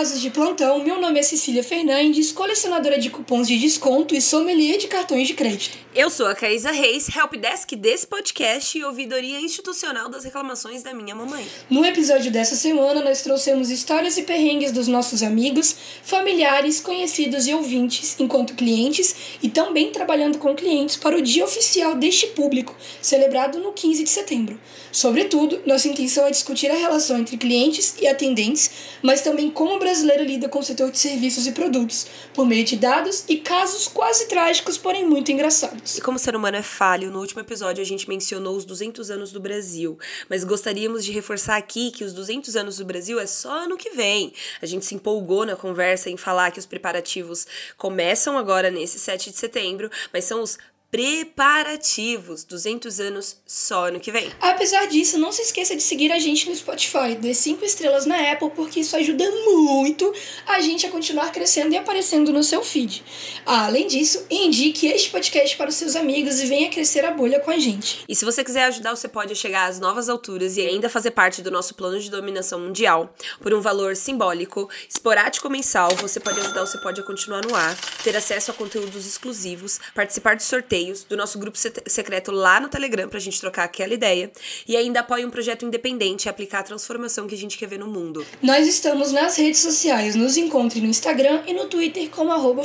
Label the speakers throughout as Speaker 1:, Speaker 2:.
Speaker 1: Curiosos de plantão. Meu nome é Cecília Fernandes, colecionadora de cupons de desconto e sommelier de cartões de crédito.
Speaker 2: Eu sou a Caísa Reis, helpdesk desse podcast e ouvidoria institucional das reclamações da minha mamãe.
Speaker 1: No episódio dessa semana, nós trouxemos histórias e perrengues dos nossos amigos, familiares, conhecidos e ouvintes, enquanto clientes e também trabalhando com clientes para o dia oficial deste público, celebrado no 15 de setembro. Sobretudo, nossa intenção é discutir a relação entre clientes e atendentes, mas também como o brasileiro lida com o setor de serviços e produtos, por meio de dados e casos quase trágicos, porém muito engraçados.
Speaker 2: E como o ser humano é falho, no último episódio a gente mencionou os 200 anos do Brasil, mas gostaríamos de reforçar aqui que os 200 anos do Brasil é só ano que vem. A gente se empolgou na conversa em falar que os preparativos começam agora nesse 7 de setembro, mas são os preparativos. 200 anos só ano que vem.
Speaker 1: Apesar disso, não se esqueça de seguir a gente no Spotify, dê 5 estrelas na Apple, porque isso ajuda muito a gente a continuar crescendo e aparecendo no seu feed. Além disso, indique este podcast para os seus amigos e venha crescer a bolha com a gente.
Speaker 2: E se você quiser ajudar, você pode chegar às novas alturas e ainda fazer parte do nosso plano de dominação mundial. Por um valor simbólico, esporádico mensal, você pode ajudar Você Pode a continuar no ar, ter acesso a conteúdos exclusivos, participar de sorteios do nosso grupo secreto lá no Telegram pra gente trocar aquela ideia e ainda apoia um projeto independente e aplicar a transformação que a gente quer ver no mundo.
Speaker 1: Nós estamos nas redes sociais, nos encontre no Instagram e no Twitter como arroba.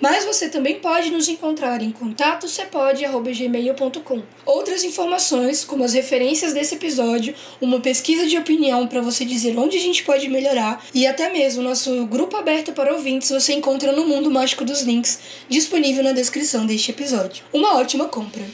Speaker 1: Mas você também pode nos encontrar em contato gmail.com. Outras informações, como as referências desse episódio, uma pesquisa de opinião para você dizer onde a gente pode melhorar e até mesmo nosso grupo aberto para ouvintes você encontra no Mundo Mágico dos Links, disponível na descrição deste episódio. Uma ótima compra!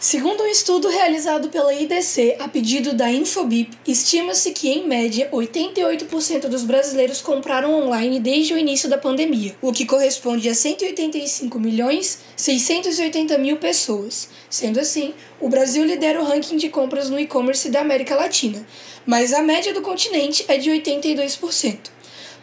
Speaker 1: Segundo um estudo realizado pela IDC a pedido da Infobip, estima-se que, em média, 88% dos brasileiros compraram online desde o início da pandemia, o que corresponde a 185 milhões 680 mil pessoas. Sendo assim, o Brasil lidera o ranking de compras no e-commerce da América Latina, mas a média do continente é de 82%.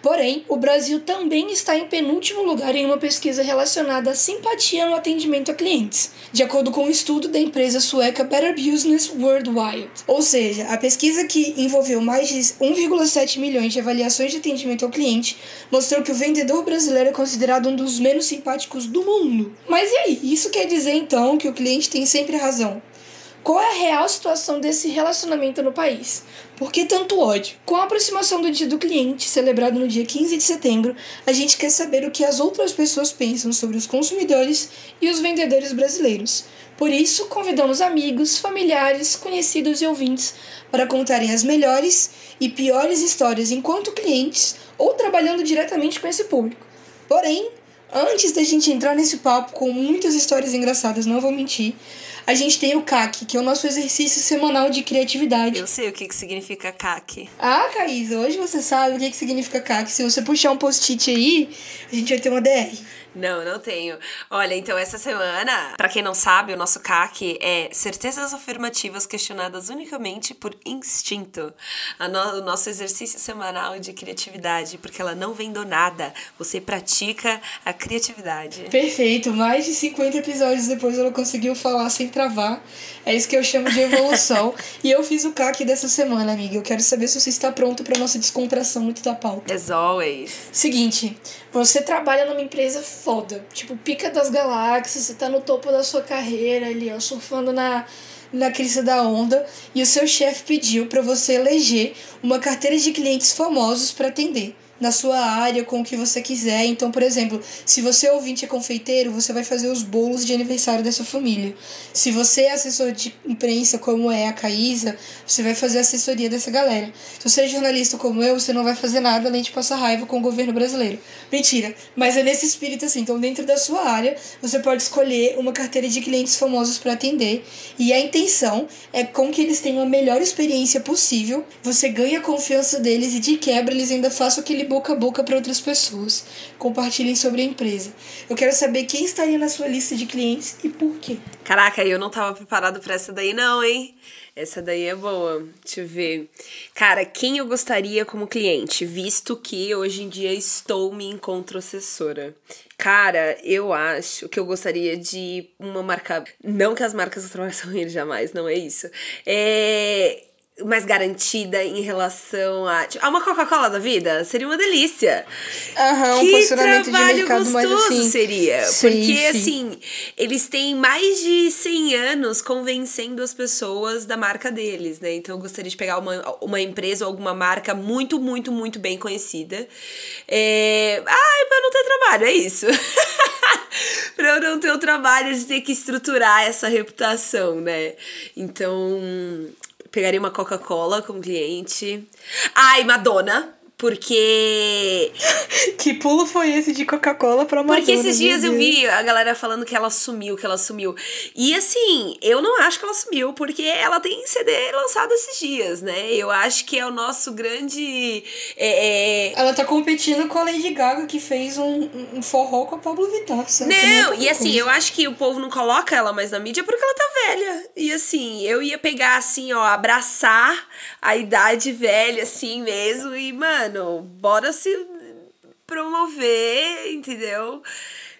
Speaker 1: Porém, o Brasil também está em penúltimo lugar em uma pesquisa relacionada à simpatia no atendimento a clientes, de acordo com um estudo da empresa sueca Better Business Worldwide. Ou seja, a pesquisa que envolveu mais de 1,7 milhões de avaliações de atendimento ao cliente mostrou que o vendedor brasileiro é considerado um dos menos simpáticos do mundo. Mas e aí? Isso quer dizer então que o cliente tem sempre razão? Qual é a real situação desse relacionamento no país? Por que tanto ódio? Com a aproximação do Dia do Cliente, celebrado no dia 15 de setembro, a gente quer saber o que as outras pessoas pensam sobre os consumidores e os vendedores brasileiros. Por isso, convidamos amigos, familiares, conhecidos e ouvintes para contarem as melhores e piores histórias enquanto clientes ou trabalhando diretamente com esse público. Porém, antes da gente entrar nesse papo com muitas histórias engraçadas, não vou mentir, a gente tem o CAC, que é o nosso exercício semanal de criatividade.
Speaker 2: Eu sei o que, que significa CAC.
Speaker 1: Ah, Caísa, hoje você sabe o que, que significa CAC. Se você puxar um post-it aí, a gente vai ter uma DR.
Speaker 2: Não, não tenho. Olha, então essa semana, para quem não sabe, o nosso CAC é certezas afirmativas questionadas unicamente por instinto. No, o nosso exercício semanal de criatividade, porque ela não vem do nada. Você pratica a criatividade.
Speaker 1: Perfeito. Mais de 50 episódios depois ela conseguiu falar sem travar. É isso que eu chamo de evolução. e eu fiz o CAC dessa semana, amiga. Eu quero saber se você está pronto para nossa descontração muito da pauta.
Speaker 2: As always.
Speaker 1: Seguinte, você trabalha numa empresa foda, tipo pica das galáxias, você tá no topo da sua carreira ali, ó, surfando na na crista da onda e o seu chefe pediu para você eleger uma carteira de clientes famosos para atender na sua área com o que você quiser. Então, por exemplo, se você é ouvinte é confeiteiro, você vai fazer os bolos de aniversário da sua família. Se você é assessor de imprensa, como é a Caísa, você vai fazer assessoria dessa galera. Se você é jornalista como eu, você não vai fazer nada além de passar raiva com o governo brasileiro. Mentira, mas é nesse espírito assim. Então, dentro da sua área, você pode escolher uma carteira de clientes famosos para atender. E a intenção é com que eles tenham a melhor experiência possível. Você ganha a confiança deles e de quebra eles ainda façam aquele boca a boca para outras pessoas. Compartilhem sobre a empresa. Eu quero saber quem estaria na sua lista de clientes e por quê.
Speaker 2: Caraca, eu não tava preparado para essa daí não, hein? Essa daí é boa. Deixa eu ver. Cara, quem eu gostaria como cliente, visto que hoje em dia estou me encontro assessora. Cara, eu acho que eu gostaria de uma marca. Não que as marcas trabalham ele jamais, não é isso. É mais garantida em relação a. Tipo, a uma Coca-Cola da vida seria uma delícia.
Speaker 1: Aham,
Speaker 2: que
Speaker 1: um posicionamento de
Speaker 2: trabalho
Speaker 1: mercado
Speaker 2: gostoso
Speaker 1: mais assim.
Speaker 2: seria.
Speaker 1: Sim,
Speaker 2: porque,
Speaker 1: sim.
Speaker 2: assim, eles têm mais de 100 anos convencendo as pessoas da marca deles, né? Então, eu gostaria de pegar uma, uma empresa ou alguma marca muito, muito, muito bem conhecida. É... Ai, pra não ter trabalho, é isso. pra eu não ter o trabalho de ter que estruturar essa reputação, né? Então, pegaria uma Coca-Cola como cliente. Ai, Madonna. Porque.
Speaker 1: Que pulo foi esse de Coca-Cola pra Madonna?
Speaker 2: Porque esses dias eu vi a galera falando que ela sumiu, que ela sumiu. E assim, eu não acho que ela sumiu, porque ela tem CD lançado esses dias, né? Eu acho que é o nosso grande. é, é,
Speaker 1: Ela tá competindo com a Lady Gaga, que fez um, um forró com a Pablo Vittar. é
Speaker 2: Não, e assim,
Speaker 1: coisa.
Speaker 2: eu acho que o povo não coloca ela mais na mídia porque ela tá velha. E assim, eu ia pegar assim, ó, abraçar a idade velha assim mesmo e, mano, bora se promover, entendeu?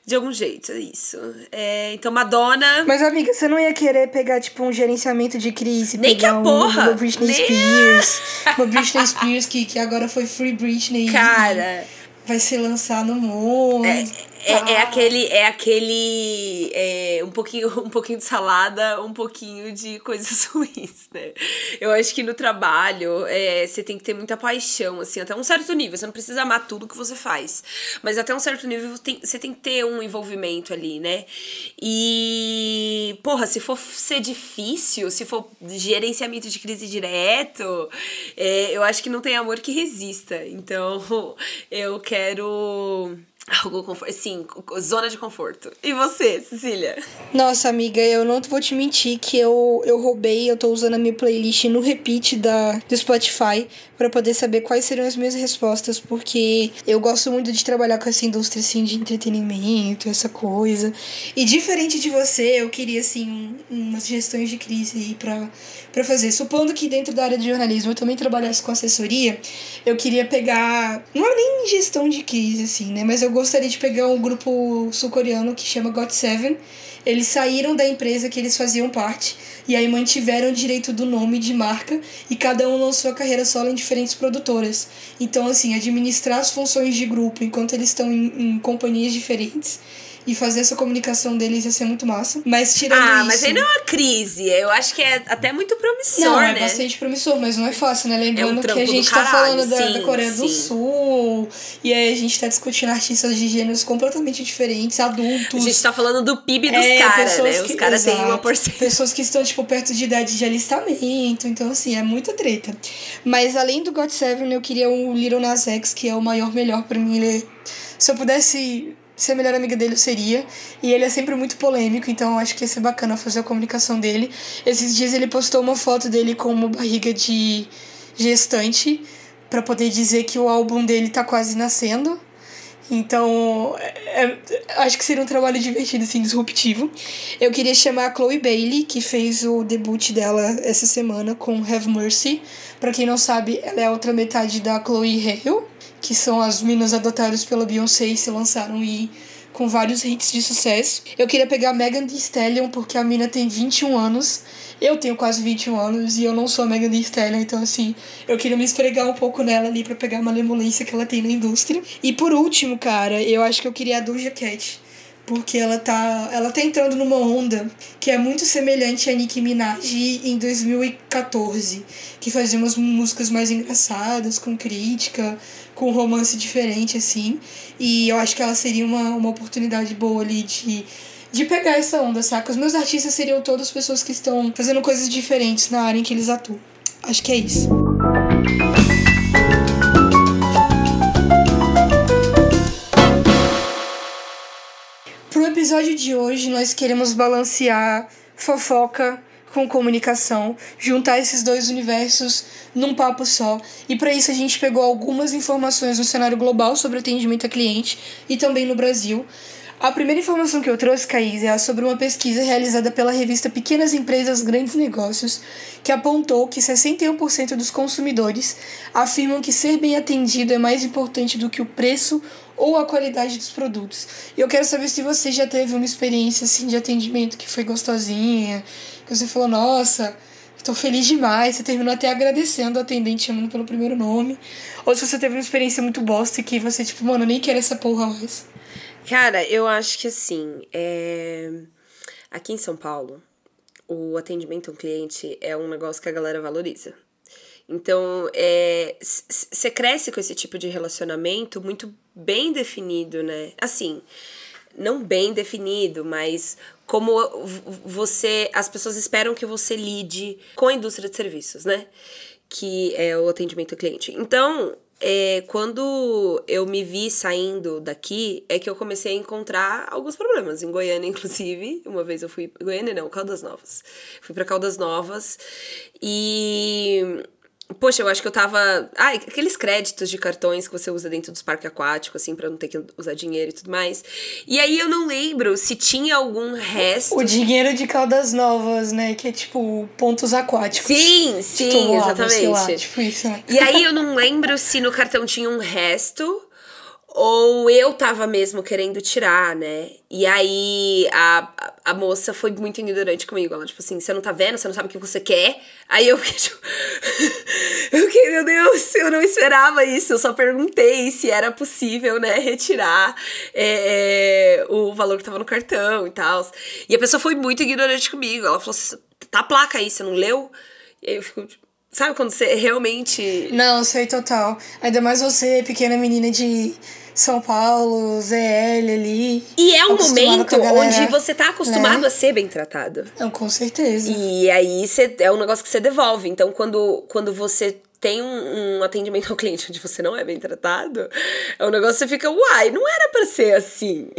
Speaker 2: De algum jeito, é isso. É, então, Madonna.
Speaker 1: Mas, amiga, você não ia querer pegar, tipo, um gerenciamento de crise?
Speaker 2: Nem que a
Speaker 1: um-
Speaker 2: porra!
Speaker 1: Uma Britney
Speaker 2: Nem-
Speaker 1: Spears. Uma Britney Spears que, que agora foi Free Britney.
Speaker 2: Cara.
Speaker 1: Vai ser lançado no mundo.
Speaker 2: É, é aquele, é aquele é, um pouquinho, um pouquinho de salada, um pouquinho de coisas ruins, né? Eu acho que no trabalho é, você tem que ter muita paixão, assim, até um certo nível. Você não precisa amar tudo que você faz, mas até um certo nível você tem, você tem que ter um envolvimento ali, né? E porra, se for ser difícil, se for gerenciamento de crise direto, é, eu acho que não tem amor que resista. Então, eu quero Algo conforto. Sim, zona de conforto. E você, Cecília?
Speaker 1: Nossa, amiga, eu não vou te mentir que eu, eu roubei, eu tô usando a minha playlist no repeat da, do Spotify para poder saber quais seriam as minhas respostas, porque eu gosto muito de trabalhar com essa indústria assim de entretenimento, essa coisa. E diferente de você, eu queria assim um- umas gestões de crise aí pra, pra fazer. Supondo que dentro da área de jornalismo eu também trabalhasse com assessoria, eu queria pegar. Não é nem gestão de crise, assim, né? Mas eu gostaria de pegar um grupo sul-coreano que chama GOT7. Eles saíram da empresa que eles faziam parte e aí mantiveram o direito do nome de marca e cada um lançou a carreira solo em diferentes produtoras. Então, assim, administrar as funções de grupo enquanto eles estão em, em companhias diferentes e fazer essa comunicação deles ia ser muito massa. Mas tirando
Speaker 2: Ah,
Speaker 1: isso.
Speaker 2: mas aí não é uma crise. Eu acho que é até muito promissor,
Speaker 1: Não, é
Speaker 2: né?
Speaker 1: bastante promissor, mas não é fácil, né? Lembrando
Speaker 2: É um
Speaker 1: que a
Speaker 2: do
Speaker 1: gente tá falando da, da
Speaker 2: sim,
Speaker 1: Coreia do
Speaker 2: sim.
Speaker 1: Sul, e aí a gente tá discutindo artistas de gêneros completamente diferentes, adultos.
Speaker 2: A gente tá falando do PIB dos
Speaker 1: É,
Speaker 2: caras,
Speaker 1: pessoas
Speaker 2: né?
Speaker 1: que-
Speaker 2: Os caras têm uma porcentagem.
Speaker 1: Pessoas que estão, tipo, perto de idade de alistamento. Então, assim, é muita treta. Mas além do God Seven, eu queria um Little Nas X, que é o maior melhor pra mim. Ele, é- se eu pudesse ser a melhor amiga dele, seria. E ele é sempre muito polêmico, então eu acho que ia ser bacana fazer a comunicação dele. Esses dias ele postou uma foto dele com uma barriga de gestante pra poder dizer que o álbum dele tá quase nascendo. Então, é- é- acho que seria um trabalho divertido, assim, disruptivo. Eu queria chamar a Chloe Bailey, que fez o debut dela essa semana com Have Mercy. Pra quem não sabe, ela é a outra metade da Chloe Hale, que são as meninas adotadas pela Beyoncé e se lançaram e com vários hits de sucesso. Eu queria pegar Megan Thee Stallion, porque a mina tem 21 anos. Eu tenho quase 21 anos e eu não sou a Megan Thee Stallion, então assim, eu queria me esfregar um pouco nela ali pra pegar uma lemolência que ela tem na indústria. E por último, cara, eu acho que eu queria a Doja Cat. Porque ela tá, ela tá entrando numa onda que é muito semelhante a Nicki Minaj em 2014, que fazia umas músicas mais engraçadas, com crítica, com romance diferente, assim. E eu acho que ela seria uma, uma oportunidade boa ali de, de pegar essa onda, saca? Os meus artistas seriam todas pessoas que estão fazendo coisas diferentes na área em que eles atuam. Acho que é isso. Episódio de hoje, nós queremos balancear fofoca com comunicação, juntar esses dois universos num papo só. E para isso a gente pegou algumas informações no cenário global sobre atendimento a cliente e também no Brasil. A primeira informação que eu trouxe, Caís, é sobre uma pesquisa realizada pela revista Pequenas Empresas Grandes Negócios, que apontou que 61% dos consumidores afirmam que ser bem atendido é mais importante do que o preço ou a qualidade dos produtos. E eu quero saber se você já teve uma experiência assim de atendimento que foi gostosinha, que você falou, nossa, tô feliz demais, você terminou até agradecendo o atendente chamando pelo primeiro nome. Ou se você teve uma experiência muito bosta e que você, tipo, mano, nem quero essa porra mais.
Speaker 2: Cara, eu acho que assim, é... aqui em São Paulo, o atendimento ao cliente é um negócio que a galera valoriza. Então, você é, cresce com esse tipo de relacionamento muito bem definido, né? Assim, não bem definido, mas como você. As pessoas esperam que você lide com a indústria de serviços, né? Que é o atendimento ao cliente. Então, é, quando eu me vi saindo daqui, é que eu comecei a encontrar alguns problemas. Em Goiânia, inclusive, uma vez eu fui. Goiânia não, Caldas Novas. Fui para Caldas Novas e Poxa, eu acho que eu tava. Ah, aqueles créditos de cartões que você usa dentro dos parques aquáticos, assim, pra não ter que usar dinheiro e tudo mais. E aí eu não lembro se tinha algum resto.
Speaker 1: O dinheiro de Caldas Novas, né? Que é tipo pontos aquáticos.
Speaker 2: Sim, sim, exatamente.
Speaker 1: Lá, tipo isso, né?
Speaker 2: E aí eu não lembro se no cartão tinha um resto ou eu tava mesmo querendo tirar, né? E aí a, a moça foi muito ignorante comigo. Ela, tipo assim, você não tá vendo? Você não sabe o que você quer? Aí eu fiquei, tipo. eu fiquei, meu Deus, eu não esperava isso. Eu só perguntei se era possível, né, retirar é, é, o valor que tava no cartão e tal. E a pessoa foi muito ignorante comigo. Ela falou assim: tá a placa aí, você não leu? E aí eu fico, tipo, Sabe quando você realmente.
Speaker 1: Não, sei total. Ainda mais você, pequena menina de são Paulo, ZL ali.
Speaker 2: E é um momento onde você tá acostumado né? a ser bem tratado.
Speaker 1: Não, com certeza.
Speaker 2: E aí cê, é um negócio que você devolve. Então, quando, quando você tem um, um, atendimento ao cliente onde você não é bem tratado, é um negócio que você fica, uai, não era para ser assim.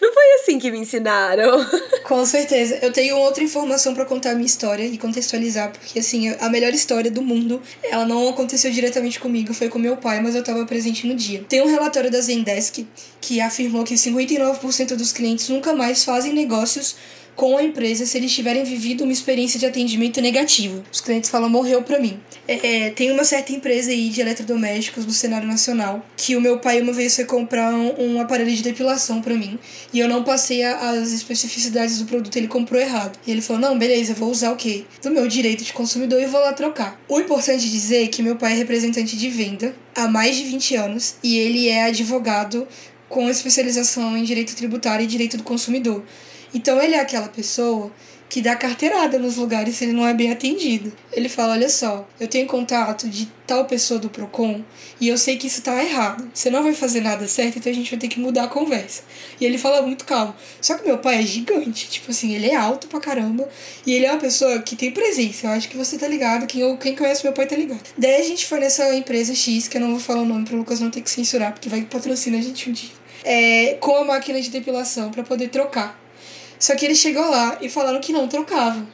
Speaker 2: Não foi assim que me ensinaram.
Speaker 1: Com certeza. Eu tenho outra informação para contar a minha história e contextualizar, porque assim, a melhor história do mundo, ela não aconteceu diretamente comigo, foi com meu pai, mas eu estava presente no dia. Tem um relatório da Zendesk que afirmou que 59% dos clientes nunca mais fazem negócios com a empresa se eles tiverem vivido uma experiência de atendimento negativo. Os clientes falam, morreu pra mim. É, tem uma certa empresa aí de eletrodomésticos no cenário nacional que o meu pai uma vez foi comprar um, um aparelho de depilação para mim e eu não passei a, as especificidades do produto, ele comprou errado. E ele falou: Não, beleza, vou usar o quê? Do meu direito de consumidor e vou lá trocar. O importante dizer é que meu pai é representante de venda há mais de 20 anos e ele é advogado com especialização em direito tributário e direito do consumidor. Então ele é aquela pessoa que dá carteirada nos lugares se ele não é bem atendido. Ele fala: Olha só, eu tenho contato de tal pessoa do PROCON e eu sei que isso tá errado. Você não vai fazer nada certo, então a gente vai ter que mudar a conversa. E ele fala muito calmo. Só que meu pai é gigante, tipo assim, ele é alto pra caramba e ele é uma pessoa que tem presença. Eu acho que você tá ligado, quem, quem conhece meu pai tá ligado. Daí a gente foi nessa empresa X, que eu não vou falar o nome pro Lucas não ter que censurar, porque vai patrocinar a gente um dia. É, com a máquina de depilação para poder trocar só que ele chegou lá e falaram que não trocava.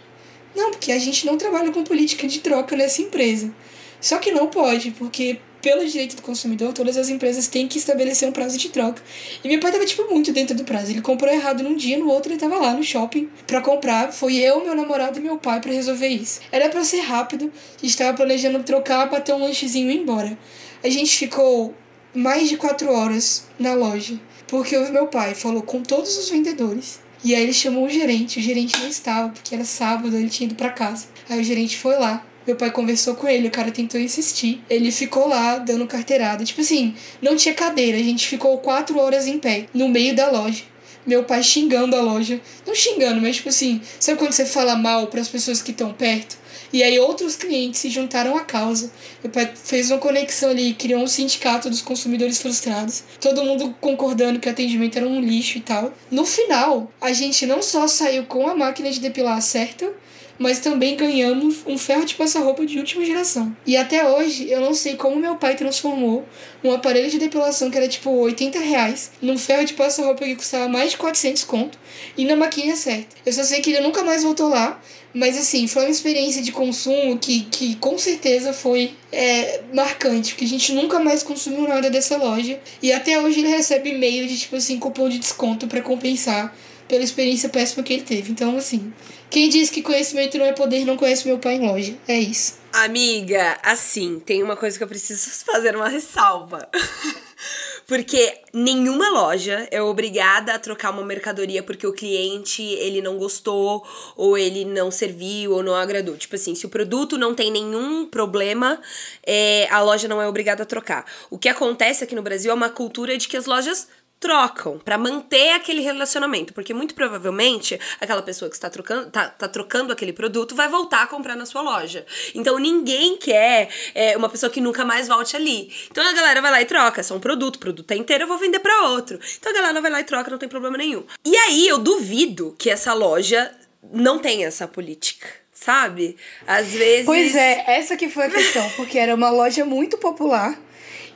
Speaker 1: Não, porque a gente não trabalha com política de troca nessa empresa. Só que não pode, porque pelo direito do consumidor, todas as empresas têm que estabelecer um prazo de troca. E meu pai tava, tipo, muito dentro do prazo. Ele comprou errado num dia, no outro ele tava lá no shopping para comprar. Foi eu, meu namorado e meu pai para resolver isso. Era para ser rápido, a gente tava planejando trocar, bater um lanchezinho e ir embora. A gente ficou mais de quatro horas na loja, porque o meu pai falou com todos os vendedores e aí ele chamou o gerente, o gerente não estava, porque era sábado, ele tinha ido para casa. Aí o gerente foi lá, meu pai conversou com ele, o cara tentou insistir. Ele ficou lá dando carteirada. Tipo assim, não tinha cadeira, a gente ficou quatro horas em pé, no meio da loja. Meu pai xingando a loja. Não xingando, mas tipo assim, sabe quando você fala mal para as pessoas que estão perto? E aí outros clientes se juntaram à causa. Meu pai fez uma conexão ali, criou um sindicato dos consumidores frustrados. Todo mundo concordando que o atendimento era um lixo e tal. No final, a gente não só saiu com a máquina de depilar certa, mas também ganhamos um ferro de passar roupa de última geração. E até hoje eu não sei como meu pai transformou um aparelho de depilação que era tipo 80 reais num ferro de passar roupa que custava mais de 400 conto e na maquininha certa. Eu só sei que ele nunca mais voltou lá, mas assim, foi uma experiência de consumo que, que com certeza foi é, marcante, porque a gente nunca mais consumiu nada dessa loja. E até hoje ele recebe e-mail de tipo assim, cupom de desconto para compensar pela experiência péssima que ele teve. Então, assim, quem diz que conhecimento não é poder não conhece meu pai em loja. É isso.
Speaker 2: Amiga, assim, tem uma coisa que eu preciso fazer uma ressalva. Porque nenhuma loja é obrigada a trocar uma mercadoria porque o cliente ele não gostou, ou ele não serviu, ou não agradou. Tipo assim, se o produto não tem nenhum problema, é, a loja não é obrigada a trocar. O que acontece aqui no Brasil é uma cultura de que as lojas trocam para manter aquele relacionamento, porque muito provavelmente aquela pessoa que está trocando, tá, tá trocando aquele produto vai voltar a comprar na sua loja. Então ninguém quer é, uma pessoa que nunca mais volte ali. Então a galera vai lá e troca, é só um produto, o produto é inteiro, eu vou vender para outro. Então a galera vai lá e troca, não tem problema nenhum. E aí eu duvido que essa loja não tenha essa política sabe? Às vezes.
Speaker 1: Pois é, essa que foi a questão, porque era uma loja muito popular.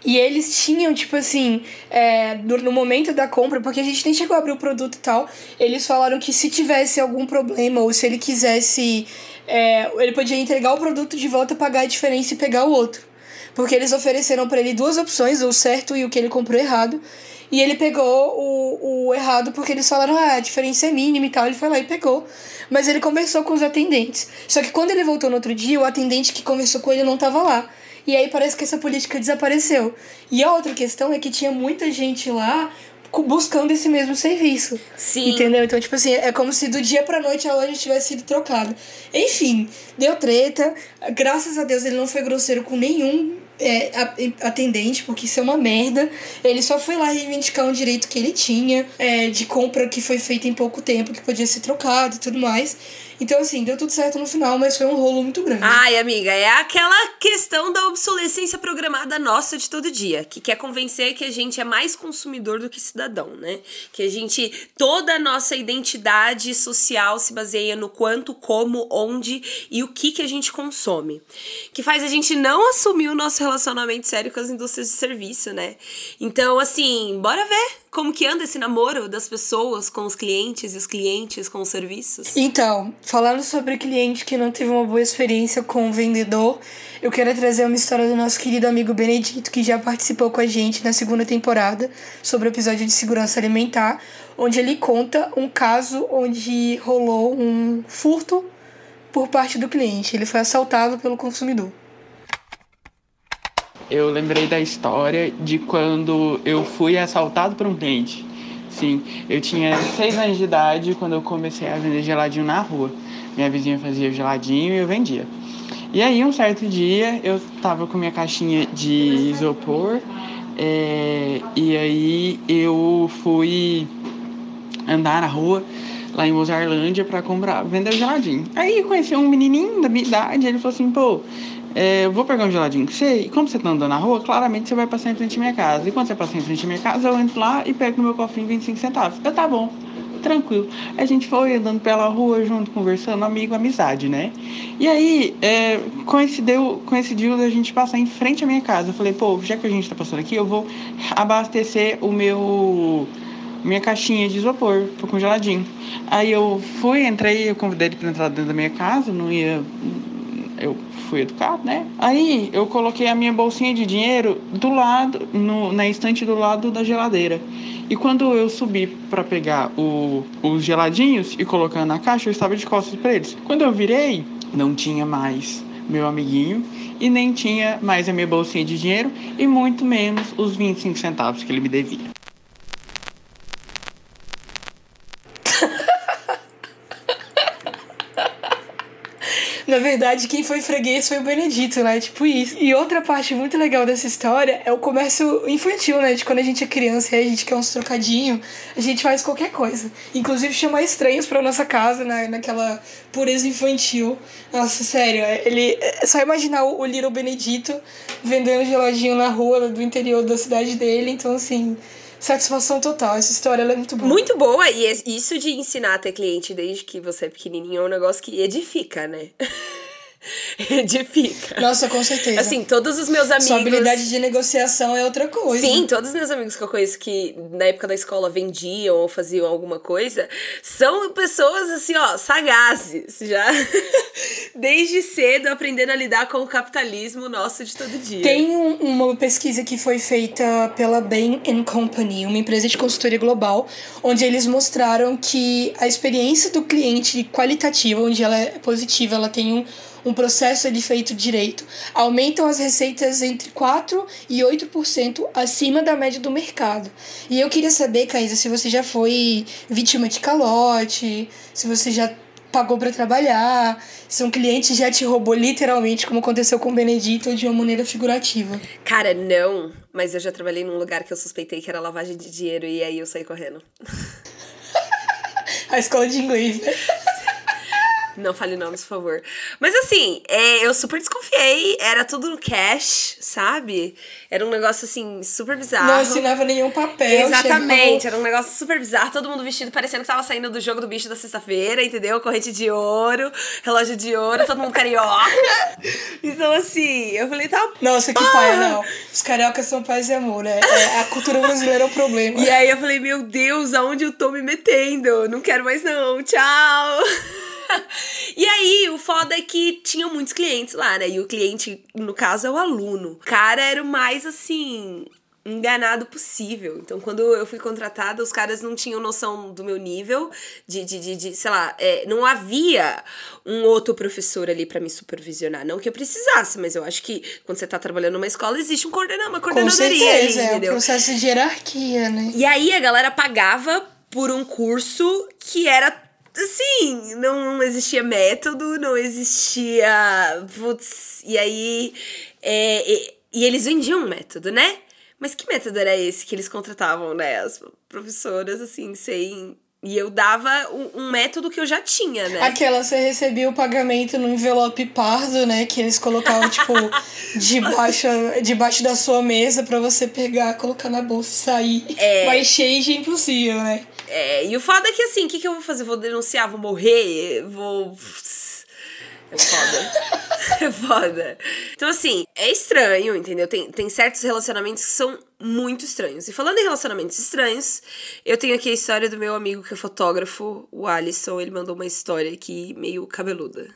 Speaker 1: E eles tinham, tipo assim, é, no momento da compra, porque a gente nem chegou a abrir o produto e tal, eles falaram que se tivesse algum problema ou se ele quisesse. É, ele podia entregar o produto de volta, pagar a diferença e pegar o outro. Porque eles ofereceram para ele duas opções, o certo e o que ele comprou errado. E ele pegou o, o errado porque eles falaram, ah, a diferença é mínima e tal. Ele foi lá e pegou. Mas ele conversou com os atendentes. Só que quando ele voltou no outro dia, o atendente que conversou com ele não tava lá. E aí parece que essa política desapareceu. E a outra questão é que tinha muita gente lá buscando esse mesmo serviço.
Speaker 2: Sim.
Speaker 1: Entendeu? Então, tipo assim, é como se do dia pra noite a loja tivesse sido trocada. Enfim, deu treta. Graças a Deus ele não foi grosseiro com nenhum é, atendente, porque isso é uma merda. Ele só foi lá reivindicar um direito que ele tinha, é, de compra que foi feita em pouco tempo, que podia ser trocado e tudo mais. Então, assim, deu tudo certo no final, mas foi um rolo muito grande.
Speaker 2: Ai, amiga, é aquela questão da obsolescência programada nossa de todo dia, que quer convencer que a gente é mais consumidor do que cidadão, né? Que a gente. toda a nossa identidade social se baseia no quanto, como, onde e o que que a gente consome. Que faz a gente não assumir o nosso relacionamento sério com as indústrias de serviço, né? Então, assim, bora ver como que anda esse namoro das pessoas com os clientes e os clientes com os serviços?
Speaker 1: Então, falando sobre cliente que não teve uma boa experiência com o vendedor, eu quero trazer uma história do nosso querido amigo Benedito, que já participou com a gente na segunda temporada sobre o episódio de segurança alimentar, onde ele conta um caso onde rolou um furto por parte do cliente. Ele foi assaltado pelo consumidor
Speaker 3: eu lembrei da história de quando eu fui assaltado por um cliente. Sim, eu tinha seis anos de idade quando eu comecei a vender geladinho na rua. Minha vizinha fazia geladinho e eu vendia. E aí, um certo dia, eu tava com minha caixinha de isopor é, e aí eu fui andar na rua lá em Mozarlândia para comprar, vender geladinho. Aí conheci um menininho da minha idade, ele falou assim, pô, é, vou pegar um geladinho com você, e como você tá andando na rua, claramente você vai passar em frente à minha casa. E quando você passar em frente à minha casa, eu entro lá e pego no meu cofrinho 25 centavos. Eu, tá bom, tranquilo. A gente foi andando pela rua junto, conversando, amigo, amizade, né? E aí, é, coincidiu, coincidiu a gente passar em frente à minha casa. Eu falei, pô, já que a gente tá passando aqui, eu vou abastecer o meu minha caixinha de isopor pro congeladinho. Aí eu fui, entrei, eu convidei ele para entrar dentro da minha casa, não ia eu fui educado, né? Aí eu coloquei a minha bolsinha de dinheiro do lado, no, na estante do lado da geladeira. E quando eu subi para pegar o, os geladinhos e colocar na caixa, eu estava de costas para eles. Quando eu virei, não tinha mais meu amiguinho e nem tinha mais a minha bolsinha de dinheiro e muito menos os 25 centavos que ele me devia.
Speaker 1: Na verdade, quem foi freguês foi o Benedito, né? Tipo isso. E outra parte muito legal dessa história é o comércio infantil, né? De quando a gente é criança e a gente quer uns trocadinhos, a gente faz qualquer coisa. Inclusive chamar estranhos pra nossa casa, né? Naquela pureza infantil. Nossa, sério, é, ele. É só imaginar o, Little Benedito vendendo geladinho na rua do interior da cidade dele. Então, assim Satisfação total. Essa história é muito boa.
Speaker 2: Muito boa, e es- isso de ensinar a ter cliente desde que você é pequenininho é um negócio que edifica, né? edifica.
Speaker 1: Nossa, com certeza.
Speaker 2: Assim, todos os meus amigos.
Speaker 1: Sua habilidade de negociação é outra coisa.
Speaker 2: Sim, todos os meus amigos que eu conheço que na época da escola vendiam ou faziam alguma coisa são pessoas assim, ó, sagazes já. Desde cedo aprendendo a lidar com o capitalismo nosso de todo dia.
Speaker 1: Tem um- uma pesquisa que foi feita pela Bain Company, uma empresa de consultoria global, onde eles mostraram que a experiência do cliente qualitativa, onde ela é positiva, ela tem um, um processo ali feito direito, aumentam as receitas entre 4% e 8% acima da média do mercado. E eu queria saber, Caísa, se você já foi vítima de calote, se você já pagou pra trabalhar, se um cliente já te roubou literalmente, como aconteceu com o Benedito, ou de uma maneira figurativa.
Speaker 2: Cara, não, mas eu já trabalhei num lugar que eu suspeitei que era lavagem de dinheiro e aí eu saí correndo.
Speaker 1: A escola de inglês, né?
Speaker 2: Não fale nomes, por favor. Mas assim, é, eu super desconfiei. Era tudo no cash, sabe? Era um negócio assim, super bizarro.
Speaker 1: Não assinava nenhum papel.
Speaker 2: Exatamente,
Speaker 1: chegou-
Speaker 2: era um negócio super bizarro, todo mundo vestido parecendo que tava saindo do jogo do bicho da sexta-feira, entendeu? Corrente de ouro, relógio de ouro, todo mundo carioca. Então, assim, eu falei, tá.
Speaker 1: Nossa, que pai, não. Os cariocas são paz e amor, né? É, a cultura brasileira é o problema.
Speaker 2: E aí eu falei, meu Deus, aonde eu tô me metendo? Não quero mais não, tchau. E aí, o foda é que tinham muitos clientes lá, né? E o cliente, no caso, é o aluno. O cara era o mais, assim, enganado possível. Então, quando eu fui contratada, os caras não tinham noção do meu nível, de, de, de, de, sei lá, é, não havia um outro professor ali pra me supervisionar. Não que eu precisasse, mas eu acho que quando você tá trabalhando numa escola, existe um coordenador, uma
Speaker 1: Com
Speaker 2: coordenadoria ali,
Speaker 1: certeza, é um
Speaker 2: entendeu?
Speaker 1: processo de hierarquia, né?
Speaker 2: E aí a galera pagava por um curso que era assim, não existia método, não existia. Putz, e aí. é, e, e eles vendiam um método, né? Mas que método era esse que eles contratavam, né? As professoras, assim, sem. E eu dava um, método que eu já tinha, né?
Speaker 1: Aquela você recebia o pagamento no envelope pardo, né? Que eles colocavam, tipo, debaixo, debaixo da sua mesa pra você pegar, colocar na bolsa e sair.
Speaker 2: É.
Speaker 1: Mas cheio de impossível, né?
Speaker 2: É, e o foda é que assim, o que, que eu vou fazer? Vou denunciar, vou morrer, vou. É foda. é foda. Então, assim, é estranho, entendeu? Tem, tem certos relacionamentos que são muito estranhos. E falando em relacionamentos estranhos, eu tenho aqui a história do meu amigo que é fotógrafo, o Alisson. Ele mandou uma história aqui meio cabeluda.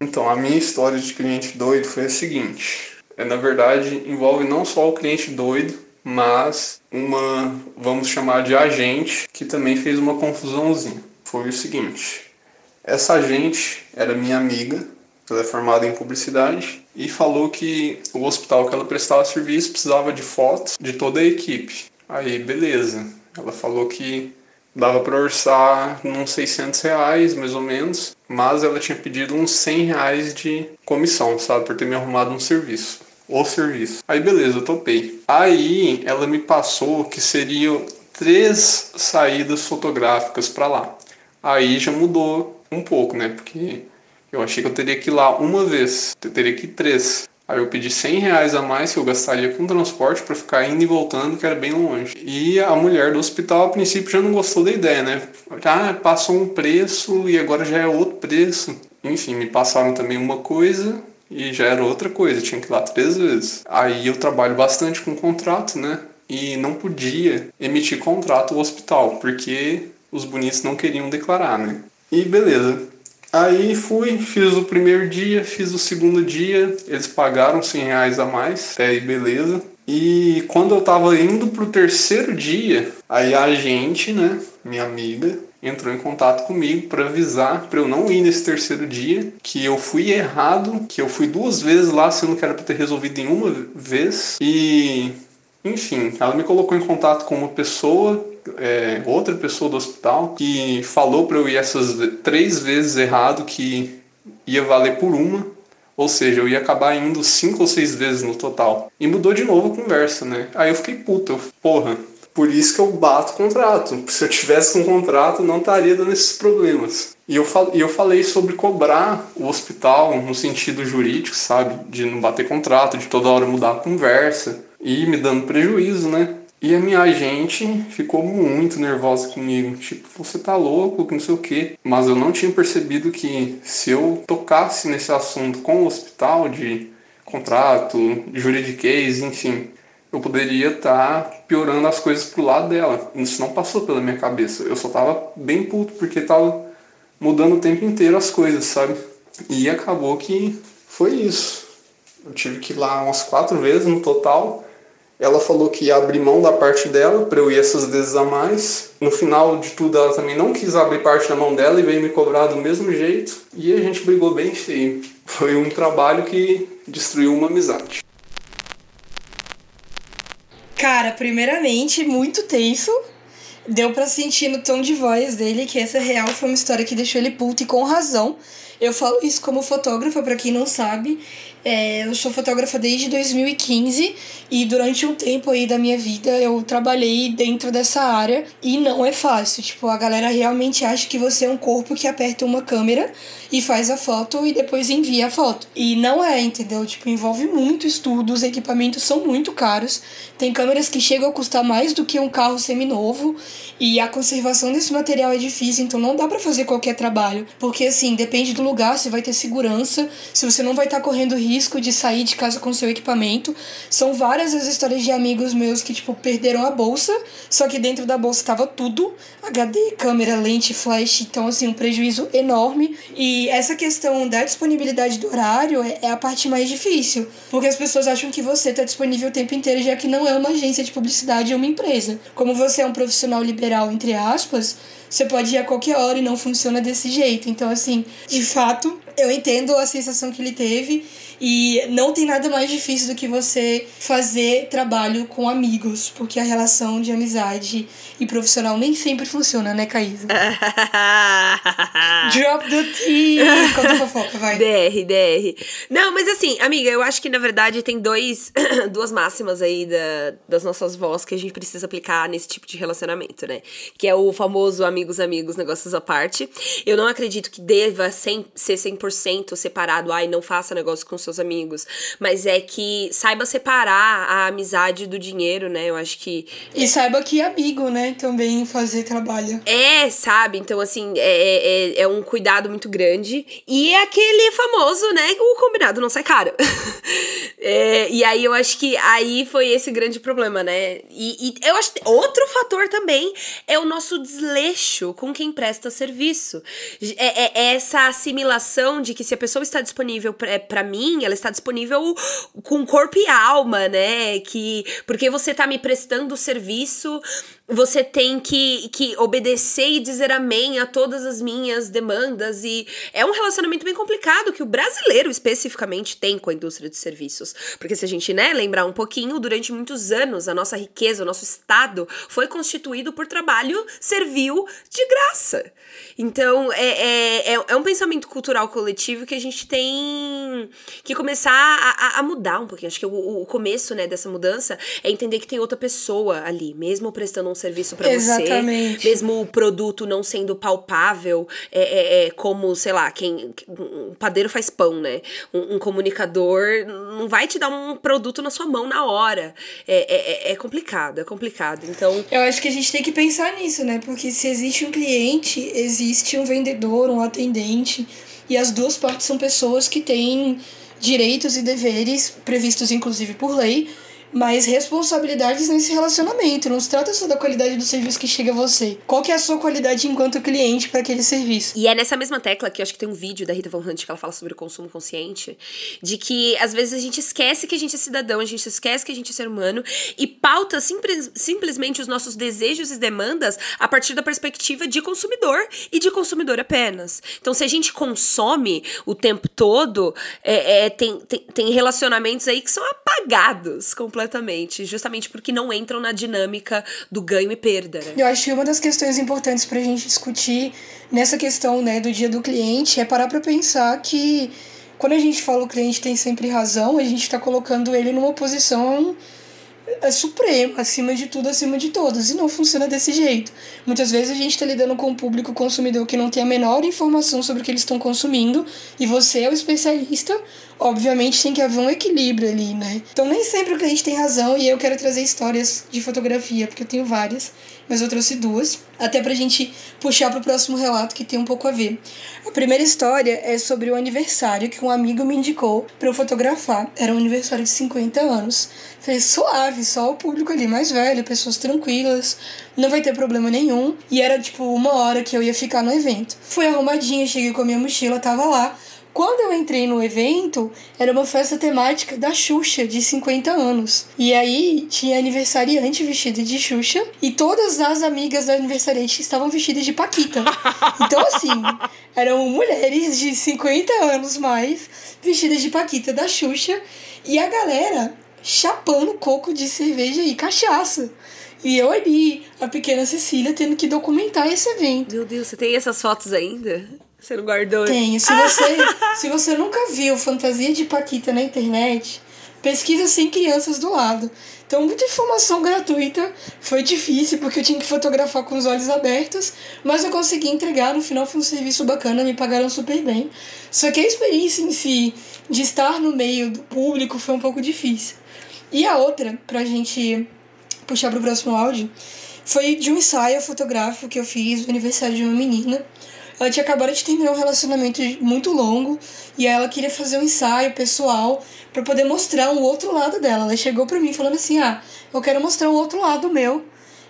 Speaker 4: Então, a minha história de cliente doido foi a seguinte. É, na verdade, envolve não só o cliente doido, mas uma, vamos chamar de agente, que também fez uma confusãozinha. Foi o seguinte. Essa agente era minha amiga, ela é formada em publicidade, e falou que o hospital que ela prestava serviço precisava de fotos de toda a equipe. Aí, beleza. Ela falou que dava para orçar uns 600 reais, mais ou menos, mas ela tinha pedido uns 100 reais de comissão, sabe, por ter me arrumado um serviço. O serviço. Aí beleza, eu topei. Aí ela me passou que seriam três saídas fotográficas para lá. Aí já mudou um pouco, né? Porque eu achei que eu teria que ir lá uma vez, eu teria que ir três. Aí eu pedi 100 reais a mais que eu gastaria com transporte para ficar indo e voltando, que era bem longe. E a mulher do hospital, a princípio, já não gostou da ideia, né? Ah, passou um preço e agora já é outro preço. Enfim, me passaram também uma coisa e já era outra coisa, tinha que ir lá três vezes. Aí eu trabalho bastante com contrato, né? E não podia emitir contrato ao hospital, porque os bonitos não queriam declarar, né? E beleza. Aí fui, fiz o primeiro dia, fiz o segundo dia, eles pagaram 100 reais a mais, até aí beleza. E quando eu tava indo pro terceiro dia, aí a gente, né, minha amiga, entrou em contato comigo para avisar para eu não ir nesse terceiro dia, que eu fui errado, que eu fui duas vezes lá, sendo que era para ter resolvido em uma vez. E enfim, ela me colocou em contato com uma pessoa, é, outra pessoa do hospital, que falou para eu ir essas três vezes errado, que ia valer por uma. Ou seja, eu ia acabar indo cinco ou seis vezes no total. E mudou de novo a conversa, né? Aí eu fiquei puta, porra. Por isso que eu bato contrato. Se eu tivesse com contrato, não estaria dando esses problemas. E eu, fal- eu falei sobre cobrar o hospital no sentido jurídico, sabe? De não bater contrato, de toda hora mudar a conversa. e me dando prejuízo, né? E a minha agente ficou muito nervosa comigo, tipo, você tá louco, que não sei o quê. Mas eu não tinha percebido que se eu tocasse nesse assunto com o hospital de contrato, juridiquês, enfim, eu poderia estar tá piorando as coisas pro lado dela. Isso não passou pela minha cabeça. Eu só tava bem puto porque tava mudando o tempo inteiro as coisas, sabe? E acabou que foi isso. Eu tive que ir lá umas quatro vezes no total ela falou que ia abrir mão da parte dela para eu ir essas vezes a mais. No final de tudo, ela também não quis abrir parte da mão dela e veio me cobrar do mesmo jeito. E a gente brigou bem feio. Foi um trabalho que destruiu uma amizade.
Speaker 1: Cara, primeiramente, muito tenso. Deu para sentir no tom de voz dele que essa real foi uma história que deixou ele puto e com razão. Eu falo isso como fotógrafa, para quem não sabe. É, eu sou fotógrafa desde 2015 e durante um tempo aí da minha vida eu trabalhei dentro dessa área e não é fácil. Tipo, a galera realmente acha que você é um corpo que aperta uma câmera e faz a foto e depois envia a foto. E não é, entendeu? Tipo, envolve muito estudo, os equipamentos são muito caros. Tem câmeras que chegam a custar mais do que um carro seminovo e a conservação desse material é difícil, então não dá para fazer qualquer trabalho, porque assim, depende do lugar, se vai ter segurança, se você não vai estar tá correndo risco risco de sair de casa com seu equipamento. São várias as histórias de amigos meus que, tipo, perderam a bolsa, só que dentro da bolsa tava tudo: HD, câmera, lente, flash. Então, assim, um prejuízo enorme. E essa questão da disponibilidade do horário é, é a parte mais difícil, porque as pessoas acham que você tá disponível o tempo inteiro, já que não é uma agência de publicidade, é uma empresa. Como você é um profissional liberal, entre aspas, você pode ir a qualquer hora e não funciona desse jeito. Então, assim, de fato, eu entendo a sensação que ele teve e não tem nada mais difícil do que você fazer trabalho com amigos, porque a relação de amizade e profissional nem sempre funciona, né, Caísa? Drop the tea! Conta fofoca, vai.
Speaker 2: DR, DR. Não, mas assim, amiga, eu acho que na verdade tem dois, duas máximas aí da, das nossas vozes que a gente precisa aplicar nesse tipo de relacionamento, né? Que é o famoso amigos, amigos, negócios à parte. Eu não acredito que deva sem, ser 100% separado, ai, não faça negócio com seus seus amigos, mas é que saiba separar a amizade do dinheiro, né? Eu acho que.
Speaker 1: E saiba que amigo, né? Também fazer trabalho.
Speaker 2: É, sabe? Então, assim, é, é, é um cuidado muito grande. E é aquele famoso, né? O combinado não sai caro. é, e aí eu acho que aí foi esse grande problema, né? E, e eu acho que outro fator também é o nosso desleixo com quem presta serviço. É, é, é essa assimilação de que se a pessoa está disponível para mim, ela está disponível com corpo e alma, né? Que porque você tá me prestando serviço, você tem que, que obedecer e dizer amém a todas as minhas demandas. E é um relacionamento bem complicado que o brasileiro especificamente tem com a indústria de serviços. Porque se a gente, né, lembrar um pouquinho, durante muitos anos a nossa riqueza, o nosso Estado foi constituído por trabalho servil de graça. Então é, é, é, é um pensamento cultural coletivo que a gente tem que começar a, a mudar um pouquinho. Acho que o, o começo né, dessa mudança é entender que tem outra pessoa ali, mesmo prestando um serviço para você, mesmo o produto não sendo palpável, é, é, é, como, sei lá, quem um padeiro faz pão, né? Um, um, comunicador não vai te dar um produto na sua mão na hora. É, é, é, é complicado, é complicado. Então.
Speaker 1: Eu acho que a gente tem que pensar nisso, né? Porque se existe um cliente, existe um vendedor, um atendente, e as duas partes são pessoas que têm direitos e deveres previstos inclusive por lei mais responsabilidades nesse relacionamento. Não se trata só da qualidade do serviço que chega a você. Qual que é a sua qualidade enquanto cliente para aquele serviço?
Speaker 2: E é nessa mesma tecla que eu acho que tem um vídeo da Rita Von Hunt que ela fala sobre o consumo consciente, de que às vezes a gente esquece que a gente é cidadão, a gente esquece que a gente é ser humano e pauta simples, simplesmente os nossos desejos e demandas a partir da perspectiva de consumidor e de consumidor apenas. Então, se a gente consome o tempo todo, é, é tem, tem, tem relacionamentos aí que são apagados completamente completamente, justamente porque não entram na dinâmica do ganho e perda. Né?
Speaker 1: Eu acho que uma das questões importantes para a gente discutir nessa questão né, do dia do cliente é parar para pensar que quando a gente fala o cliente tem sempre razão, a gente está colocando ele numa posição é supremo, acima de tudo, acima de todos. E não funciona desse jeito. Muitas vezes a gente está lidando com um público consumidor que não tem a menor informação sobre o que eles estão consumindo, e você é o especialista, obviamente tem que haver um equilíbrio ali, né? Então nem sempre o cliente tem razão, e eu quero trazer histórias de fotografia, porque eu tenho várias mas eu trouxe duas, até pra gente puxar pro próximo relato que tem um pouco a ver. A primeira história é sobre o aniversário que um amigo me indicou para eu fotografar. Era um aniversário de 50 anos. Falei, suave, só o público ali mais velho, pessoas tranquilas, não vai ter problema nenhum. E era tipo uma hora que eu ia ficar no evento. Fui arrumadinha, cheguei com a minha mochila, tava lá. Quando eu entrei no evento, era uma festa temática da Xuxa, de 50 anos. E aí tinha aniversariante vestida de Xuxa e todas as amigas da aniversariante estavam vestidas de Paquita. Então, assim, eram mulheres de 50 anos mais vestidas de Paquita da Xuxa e a galera chapando coco de cerveja e cachaça. E eu ali, a pequena Cecília, tendo que documentar esse evento.
Speaker 2: Meu Deus, você tem essas fotos ainda? Você não guardou?
Speaker 1: Tenho. Se você, se você nunca viu Fantasia de Paquita na internet, pesquisa sem crianças do lado. Então, muita informação gratuita. Foi difícil porque eu tinha que fotografar com os olhos abertos, mas eu consegui entregar. No final, foi um serviço bacana, me pagaram super bem. Só que a experiência em si, de estar no meio do público, foi um pouco difícil. E a outra, pra gente puxar pro próximo áudio, foi de um ensaio fotográfico que eu fiz no aniversário de uma menina. Ela tinha acabado de terminar um relacionamento muito longo e ela queria fazer um ensaio pessoal para poder mostrar um outro lado dela. Ela chegou para mim falando assim: "Ah, eu quero mostrar um outro lado meu".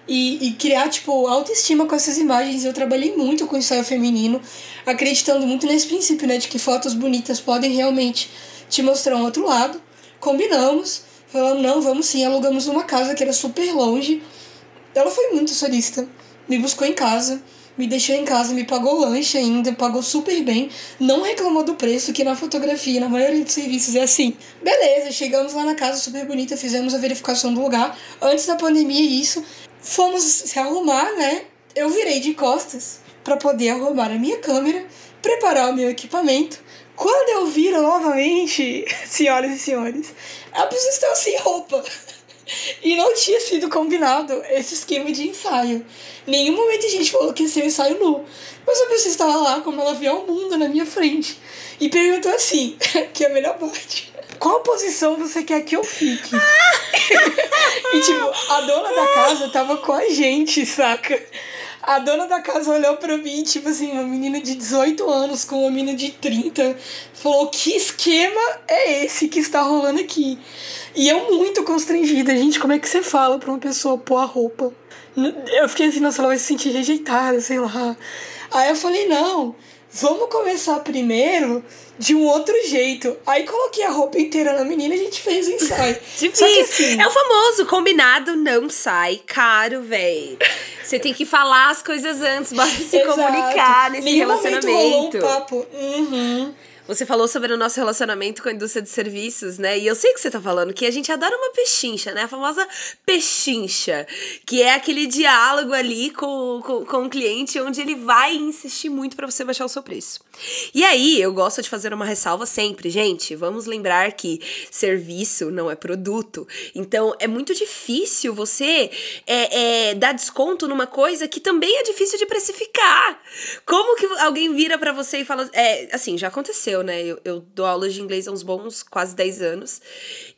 Speaker 1: E, e criar, tipo, autoestima com essas imagens. Eu trabalhei muito com ensaio feminino, acreditando muito nesse princípio, né? De que fotos bonitas podem realmente te mostrar um outro lado. Combinamos, falamos, não, vamos sim, alugamos uma casa que era super longe. Ela foi muito solista, me buscou em casa me deixou em casa, me pagou lanche ainda, pagou super bem, não reclamou do preço, que na fotografia, na maioria dos serviços é assim. Beleza, chegamos lá na casa super bonita, fizemos a verificação do lugar, antes da pandemia isso, fomos se arrumar, né? Eu virei de costas para poder arrumar a minha câmera, preparar o meu equipamento. Quando eu viro novamente, senhoras e senhores, a pessoa estava sem roupa. E não tinha sido combinado esse esquema de ensaio. Nenhum momento a gente falou que ia ser um ensaio nu. Mas a pessoa estava lá, como ela via o mundo na minha frente. E perguntou assim, que é a melhor parte. Qual posição você quer que eu fique? e tipo, a dona da casa tava com a gente, saca? A dona da casa olhou pra mim, tipo assim, uma menina de 18 anos com uma menina de 30, falou: Que esquema é esse que está rolando aqui? E eu muito constrangida, gente, como é que você fala pra uma pessoa pôr a roupa? Eu fiquei assim, nossa, ela vai se sentir rejeitada, sei lá. Aí eu falei, não, vamos começar primeiro de um outro jeito. Aí coloquei a roupa inteira na menina e a gente fez o ensaio.
Speaker 2: Difícil. Assim, é o famoso combinado não sai caro, véi. Você tem que falar as coisas antes, bora se Exato. comunicar nesse Nenhum relacionamento.
Speaker 1: Um papo. Uhum.
Speaker 2: Você falou sobre o nosso relacionamento com a indústria de serviços, né? E eu sei que você tá falando que a gente adora uma pechincha, né? A famosa pechincha, que é aquele diálogo ali com, com, com o cliente onde ele vai insistir muito para você baixar o seu preço. E aí, eu gosto de fazer uma ressalva sempre, gente. Vamos lembrar que serviço não é produto. Então, é muito difícil você é, é, dar desconto numa coisa que também é difícil de precificar. Como que alguém vira para você e fala. É, assim, já aconteceu aconteceu, né? Eu, eu dou aulas de inglês há uns bons quase 10 anos.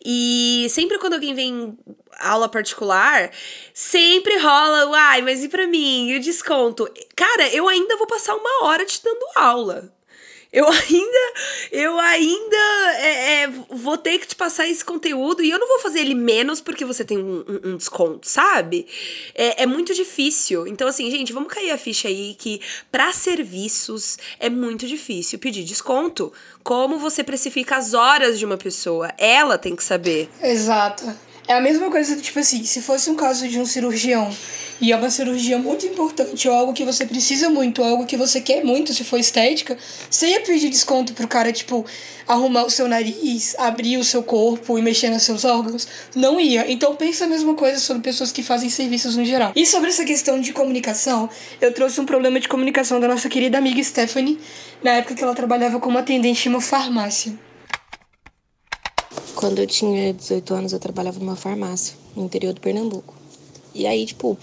Speaker 2: E sempre quando alguém vem aula particular, sempre rola, uai, mas e pra mim? E o desconto? Cara, eu ainda vou passar uma hora te dando aula. Eu ainda, eu ainda é, é, vou ter que te passar esse conteúdo e eu não vou fazer ele menos porque você tem um, um, um desconto, sabe? É, é, muito difícil. Então, assim, gente, vamos cair a ficha aí que para serviços é muito difícil pedir desconto. Como você precifica as horas de uma pessoa? Ela tem que saber.
Speaker 1: Exato. É a mesma coisa, tipo assim, se fosse um caso de um cirurgião e é uma cirurgia muito importante, ou algo que você precisa muito, ou algo que você quer muito, se for estética, você ia pedir desconto pro cara, tipo, arrumar o seu nariz, abrir o seu corpo e mexer nos seus órgãos? Não ia. Então pensa a mesma coisa sobre pessoas que fazem serviços no geral. E sobre essa questão de comunicação, eu trouxe um problema de comunicação da nossa querida amiga Stephanie, na época que ela trabalhava como atendente em uma farmácia.
Speaker 5: Quando eu tinha 18 anos, eu trabalhava numa farmácia no interior do Pernambuco. E aí, tipo,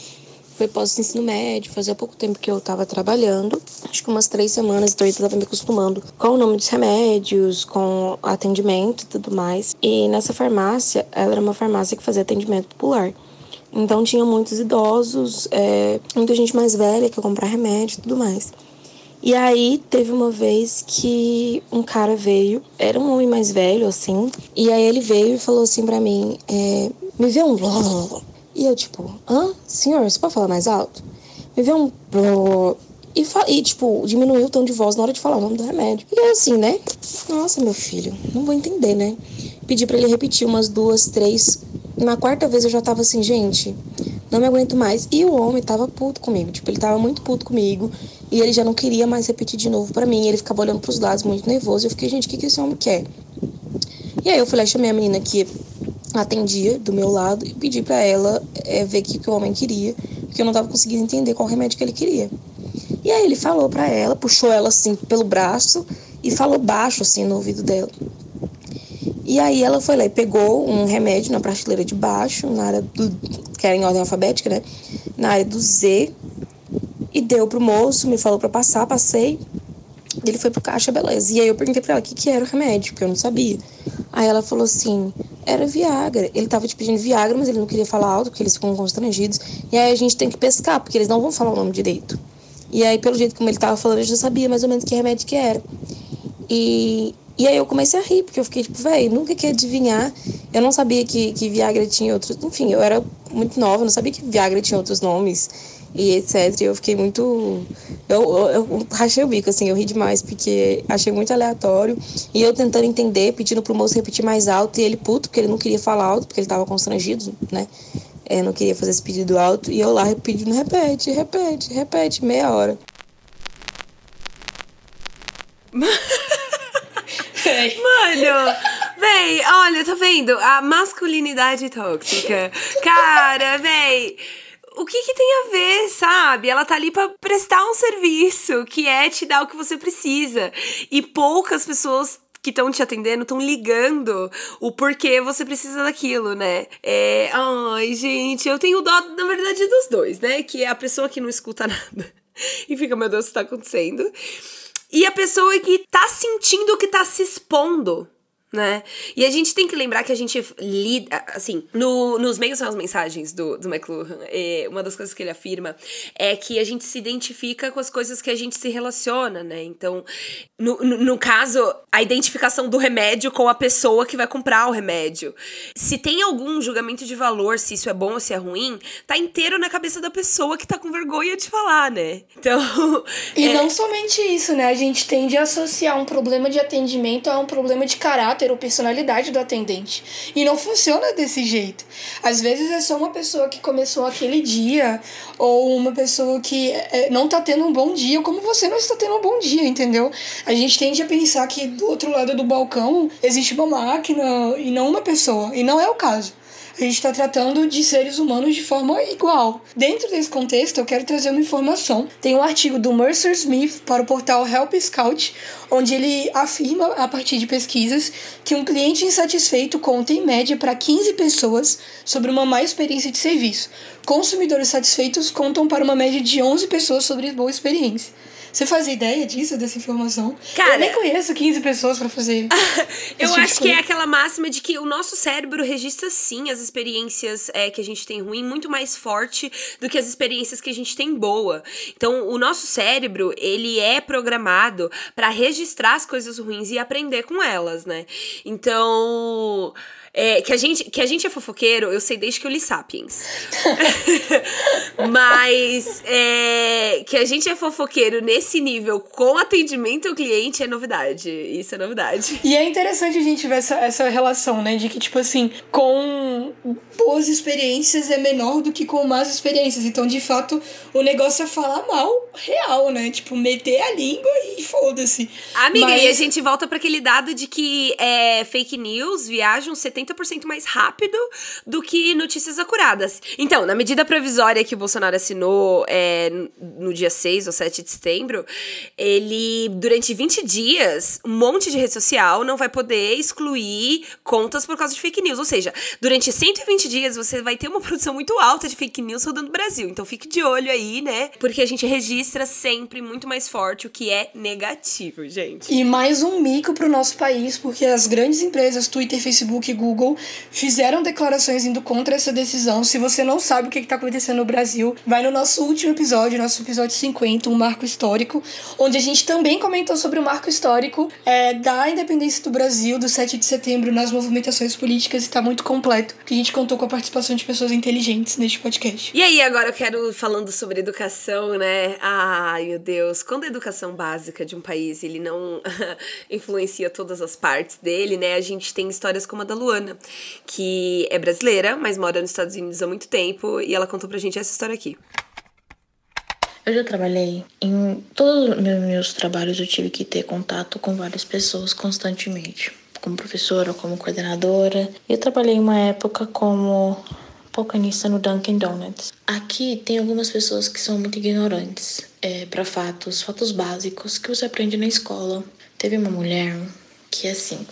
Speaker 5: foi pós-ensino médio, fazia pouco tempo que eu tava trabalhando, acho que umas três semanas, então eu tava me acostumando com o nome dos remédios, com atendimento e tudo mais. E nessa farmácia, ela era uma farmácia que fazia atendimento popular. Então tinha muitos idosos, é, muita gente mais velha que ia comprar remédio e tudo mais. E aí teve uma vez que um cara veio, era um homem mais velho, assim, e aí ele veio e falou assim para mim, é, me vê um e eu, tipo, hã? Senhor, você pode falar mais alto? Me vê um. E, e, tipo, diminuiu o tom de voz na hora de falar o nome do remédio. E eu, assim, né? Nossa, meu filho, não vou entender, né? Pedi para ele repetir umas duas, três. Na quarta vez eu já tava assim, gente, não me aguento mais. E o homem tava puto comigo, tipo, ele tava muito puto comigo. E ele já não queria mais repetir de novo para mim. Ele ficava olhando pros lados, muito nervoso. E eu fiquei, gente, o que, que esse homem quer? E aí eu fui lá, chamei a menina que atendia do meu lado e pedi para ela é, ver o que, que o homem queria, porque eu não tava conseguindo entender qual remédio que ele queria. E aí ele falou para ela, puxou ela assim pelo braço e falou baixo assim no ouvido dela. E aí ela foi lá e pegou um remédio na prateleira de baixo, na área do que era em ordem alfabética, né? Na área do Z e deu pro moço, me falou para passar, passei. Ele foi pro caixa, beleza. E aí eu perguntei pra ela o que, que era o remédio, porque eu não sabia. Aí ela falou assim: era Viagra. Ele tava te pedindo Viagra, mas ele não queria falar alto, porque eles ficam constrangidos. E aí a gente tem que pescar, porque eles não vão falar o nome direito. E aí, pelo jeito como ele tava falando, eu já sabia mais ou menos que remédio que era. E, e aí eu comecei a rir, porque eu fiquei tipo, velho, nunca quer adivinhar. Eu não sabia que, que Viagra tinha outros. Enfim, eu era muito nova, não sabia que Viagra tinha outros nomes e etc. E eu fiquei muito. Eu, eu, eu, rachei o bico, assim, eu ri demais, porque achei muito aleatório. E eu tentando entender, pedindo pro moço repetir mais alto, e ele puto, porque ele não queria falar alto, porque ele tava constrangido, né? É, não queria fazer esse pedido alto. E eu lá pedindo, repete, repete, repete, meia hora.
Speaker 2: Mano, véi, olha, tá vendo? A masculinidade tóxica. Cara, véi o que, que tem a ver, sabe? Ela tá ali para prestar um serviço, que é te dar o que você precisa. E poucas pessoas que estão te atendendo estão ligando o porquê você precisa daquilo, né? É, ai, gente, eu tenho dó, na verdade, dos dois, né? Que é a pessoa que não escuta nada e fica, meu Deus, o que tá acontecendo? E a pessoa que tá sentindo que tá se expondo né? E a gente tem que lembrar que a gente lida, assim, no, nos meios das mensagens do, do McLuhan, é, uma das coisas que ele afirma é que a gente se identifica com as coisas que a gente se relaciona, né? Então, no, no, no caso, a identificação do remédio com a pessoa que vai comprar o remédio. Se tem algum julgamento de valor, se isso é bom ou se é ruim, tá inteiro na cabeça da pessoa que tá com vergonha de falar, né? Então.
Speaker 1: E é... não somente isso, né? A gente tende a associar um problema de atendimento a um problema de caráter caráter ou personalidade do atendente. E não funciona desse jeito. Às vezes é só uma pessoa que começou aquele dia, ou uma pessoa que é, não tá tendo um bom dia, como você não está tendo um bom dia, entendeu? A gente tende a pensar que do outro lado do balcão existe uma máquina e não uma pessoa. E não é o caso a gente está tratando de seres humanos de forma igual. Dentro desse contexto, eu quero trazer uma informação. Tem um artigo do Mercer Smith para o portal Help Scout, onde ele afirma, a partir de pesquisas, que um cliente insatisfeito conta, em média, para 15 pessoas sobre uma má experiência de serviço. Consumidores satisfeitos contam para uma média de 11 pessoas sobre boa experiência. Você faz ideia disso, dessa informação? Cara, eu nem conheço 15 pessoas para fazer.
Speaker 2: eu tipo acho que é aquela máxima de que o nosso cérebro registra sim as experiências é, que a gente tem ruim muito mais forte do que as experiências que a gente tem boa. Então, o nosso cérebro, ele é programado para registrar as coisas ruins e aprender com elas, né? Então, é, que, a gente, que a gente é fofoqueiro, eu sei desde que eu li Sapiens. Mas é, que a gente é fofoqueiro nesse nível com atendimento ao cliente é novidade. Isso é novidade.
Speaker 1: E é interessante a gente ver essa, essa relação, né? De que, tipo assim, com boas experiências é menor do que com más experiências. Então, de fato, o negócio é falar mal real, né? Tipo, meter a língua e foda-se.
Speaker 2: Amiga, Mas... e a gente volta para aquele dado de que é, fake news viajam 70 70% mais rápido do que notícias acuradas. Então, na medida provisória que o Bolsonaro assinou é, no dia 6 ou 7 de setembro, ele, durante 20 dias, um monte de rede social não vai poder excluir contas por causa de fake news. Ou seja, durante 120 dias você vai ter uma produção muito alta de fake news rodando no Brasil. Então fique de olho aí, né? Porque a gente registra sempre muito mais forte o que é negativo, gente.
Speaker 1: E mais um mico pro nosso país, porque as grandes empresas, Twitter, Facebook e Google, fizeram declarações indo contra essa decisão. Se você não sabe o que está acontecendo no Brasil, vai no nosso último episódio, nosso episódio 50, um marco histórico, onde a gente também comentou sobre o marco histórico é, da independência do Brasil, do 7 de setembro, nas movimentações políticas, e tá muito completo, que a gente contou com a participação de pessoas inteligentes neste podcast.
Speaker 2: E aí, agora eu quero falando sobre educação, né? Ai, meu Deus, quando a educação básica de um país ele não influencia todas as partes dele, né? A gente tem histórias como a da Luana, que é brasileira, mas mora nos Estados Unidos há muito tempo, e ela contou pra gente essa história aqui.
Speaker 6: Eu já trabalhei em todos os meus trabalhos, eu tive que ter contato com várias pessoas constantemente, como professora, como coordenadora. Eu trabalhei uma época como balconista no Dunkin' Donuts. Aqui tem algumas pessoas que são muito ignorantes é, para fatos, fatos básicos que você aprende na escola. Teve uma mulher que assim.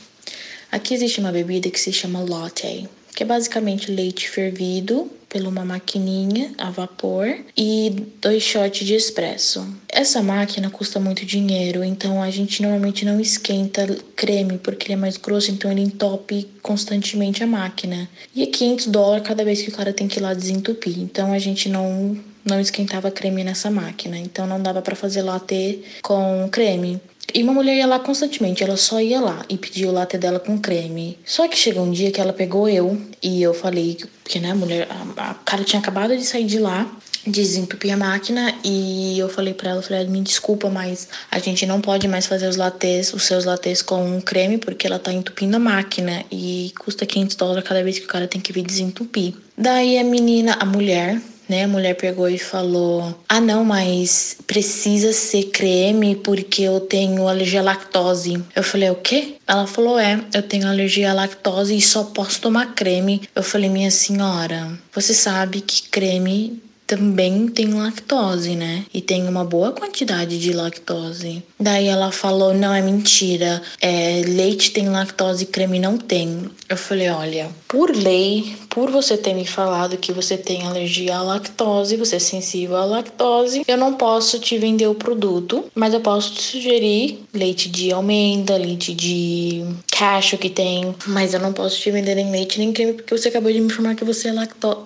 Speaker 6: Aqui existe uma bebida que se chama latte, que é basicamente leite fervido por uma maquininha a vapor e dois shots de espresso. Essa máquina custa muito dinheiro, então a gente normalmente não esquenta creme porque ele é mais grosso, então ele entope constantemente a máquina. E é 500 dólares cada vez que o cara tem que ir lá desentupir. Então a gente não não esquentava creme nessa máquina, então não dava para fazer latte com creme. E uma mulher ia lá constantemente, ela só ia lá e pedia o latte dela com creme. Só que chegou um dia que ela pegou eu e eu falei, porque né, a mulher, a, a cara tinha acabado de sair de lá, desentupir a máquina e eu falei para ela, falei, me desculpa, mas a gente não pode mais fazer os lattes, os seus lattes com creme porque ela tá entupindo a máquina e custa 500 dólares cada vez que o cara tem que vir desentupir. Daí a menina, a mulher, né? A mulher pegou e falou: Ah, não, mas precisa ser creme porque eu tenho alergia à lactose. Eu falei: O quê? Ela falou: É, eu tenho alergia à lactose e só posso tomar creme. Eu falei: Minha senhora, você sabe que creme também tem lactose, né? E tem uma boa quantidade de lactose. Daí ela falou: não, é mentira. É, leite tem lactose creme não tem. Eu falei: olha, por lei, por você ter me falado que você tem alergia à lactose, você é sensível à lactose, eu não posso te vender o produto, mas eu posso te sugerir leite de almenda, leite de cacho que tem, mas eu não posso te vender nem leite nem creme porque você acabou de me informar que você é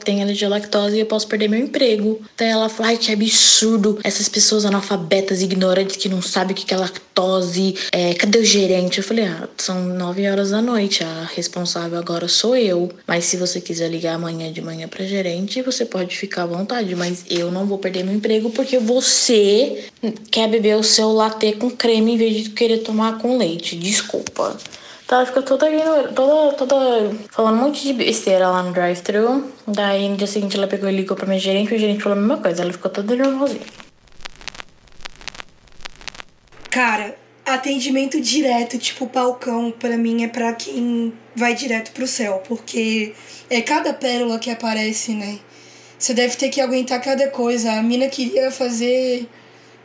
Speaker 6: tem alergia à lactose e eu posso perder meu emprego. Daí ela falou: ai, que absurdo, essas pessoas analfabetas, ignorantes que não sabem o que é lactose, é, cadê o gerente? Eu falei: ah, são nove horas da noite, a responsável agora sou eu, mas se você quiser ligar amanhã de manhã pra gerente, você pode ficar à vontade, mas eu não vou perder meu emprego porque você quer beber o seu latte com creme em vez de querer tomar com leite. Desculpa. Então ela ficou toda, toda, toda falando um monte de besteira lá no drive-thru. Daí no dia seguinte ela pegou e ligou pra minha gerente e o gerente falou a mesma coisa. Ela ficou toda nervosinha.
Speaker 1: Cara, atendimento direto, tipo palcão, para mim é para quem vai direto pro céu, porque é cada pérola que aparece, né? Você deve ter que aguentar cada coisa. A mina queria fazer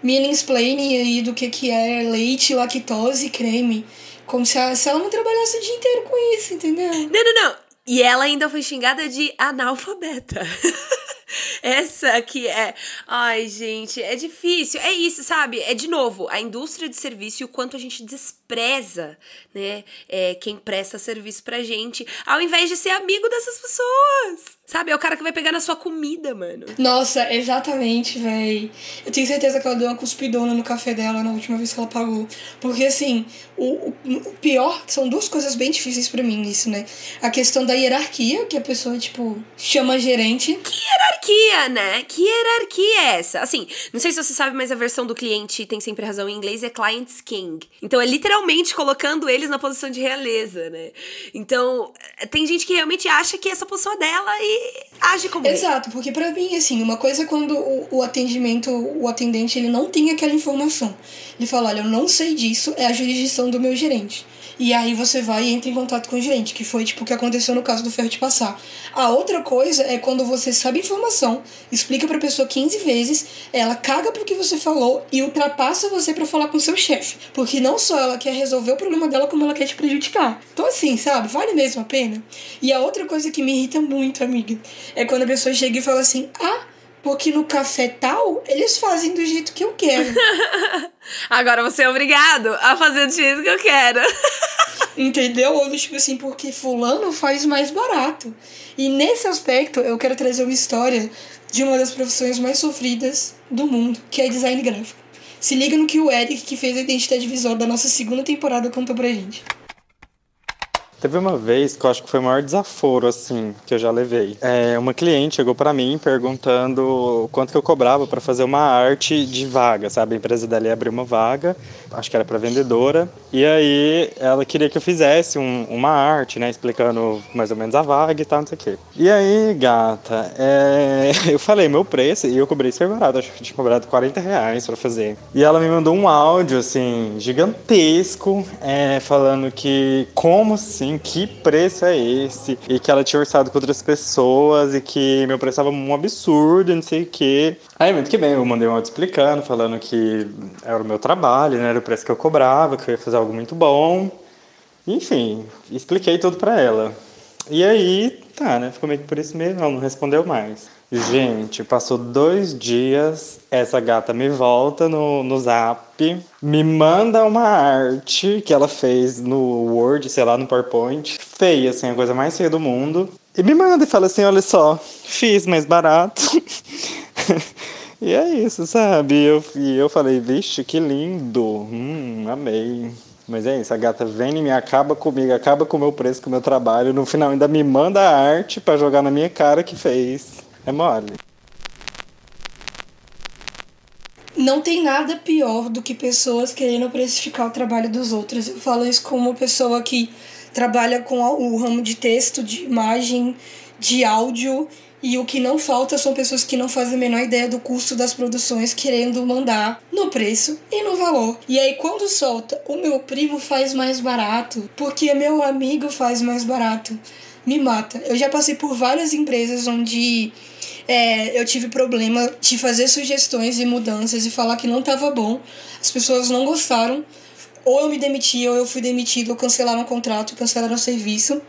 Speaker 1: mini explaining aí do que que é leite, lactose, creme. Como se ela, se ela não trabalhasse o dia inteiro com isso, entendeu?
Speaker 2: Não, não, não. E ela ainda foi xingada de analfabeta. Essa que é. Ai, gente, é difícil. É isso, sabe? É de novo, a indústria de serviço e o quanto a gente despreza, né? É, quem presta serviço pra gente, ao invés de ser amigo dessas pessoas. Sabe? É o cara que vai pegar na sua comida, mano.
Speaker 1: Nossa, exatamente, véi. Eu tenho certeza que ela deu uma cuspidona no café dela na última vez que ela pagou. Porque, assim, o, o pior são duas coisas bem difíceis para mim nisso, né? A questão da hierarquia, que a pessoa, tipo, chama gerente.
Speaker 2: Que hierarquia, né? Que hierarquia é essa? Assim, não sei se você sabe, mas a versão do cliente tem sempre razão em inglês é client's king. Então é literalmente colocando eles na posição de realeza, né? Então, tem gente que realmente acha que essa posição é dela e age como
Speaker 1: Exato, porque pra mim, assim, uma coisa é quando o, o atendimento, o atendente, ele não tem aquela informação. Ele fala, olha, eu não sei disso, é a jurisdição do meu gerente. E aí você vai e entra em contato com o gerente, que foi tipo o que aconteceu no caso do ferro de passar. A outra coisa é quando você sabe informação, explica pra pessoa 15 vezes, ela caga pro que você falou e ultrapassa você para falar com seu chefe. Porque não só ela quer resolver o problema dela, como ela quer te prejudicar. Então, assim, sabe, vale mesmo a pena. E a outra coisa que me irrita muito, amiga, é quando a pessoa chega e fala assim: ah, porque no café tal, eles fazem do jeito que eu quero.
Speaker 2: Agora você é obrigado a fazer do jeito que eu quero.
Speaker 1: Entendeu? Ou tipo assim, porque fulano faz mais barato. E nesse aspecto, eu quero trazer uma história de uma das profissões mais sofridas do mundo, que é design gráfico. Se liga no que o Eric, que fez a identidade visual da nossa segunda temporada, contou pra gente.
Speaker 7: Teve uma vez que eu acho que foi o maior desaforo, assim, que eu já levei. É, uma cliente chegou para mim perguntando quanto que eu cobrava para fazer uma arte de vaga, sabe? A empresa dela ia abrir uma vaga, acho que era para vendedora, e aí ela queria que eu fizesse um, uma arte, né? Explicando mais ou menos a vaga e tal, não sei o quê. E aí, gata, é, eu falei meu preço e eu cobrei super barato, acho que tinha cobrado 40 reais pra fazer. E ela me mandou um áudio, assim, gigantesco, é, falando que como assim assim, que preço é esse? E que ela tinha orçado com outras pessoas e que meu preço estava um absurdo, não sei o quê. Aí, muito que bem, eu mandei um áudio explicando, falando que era o meu trabalho, né? Era o preço que eu cobrava, que eu ia fazer algo muito bom. Enfim, expliquei tudo pra ela. E aí, tá, né? Ficou meio que por isso mesmo, ela não respondeu mais. Gente, passou dois dias, essa gata me volta no, no zap, me manda uma arte que ela fez no Word, sei lá, no PowerPoint, feia, assim, a coisa mais feia do mundo, e me manda e fala assim: olha só, fiz mais barato. e é isso, sabe? E eu, e eu falei: vixe, que lindo, hum, amei. Mas é isso, a gata vem e me acaba comigo, acaba com o meu preço, com o meu trabalho. No final ainda me manda a arte para jogar na minha cara que fez. É mole.
Speaker 1: Não tem nada pior do que pessoas querendo precificar o trabalho dos outros. Eu falo isso como uma pessoa que trabalha com o ramo de texto, de imagem, de áudio. E o que não falta são pessoas que não fazem a menor ideia do custo das produções, querendo mandar no preço e no valor. E aí, quando solta, o meu primo faz mais barato, porque meu amigo faz mais barato, me mata. Eu já passei por várias empresas onde é, eu tive problema de fazer sugestões e mudanças e falar que não estava bom. As pessoas não gostaram. Ou eu me demiti, ou eu fui demitido, ou cancelaram o contrato, cancelaram o serviço.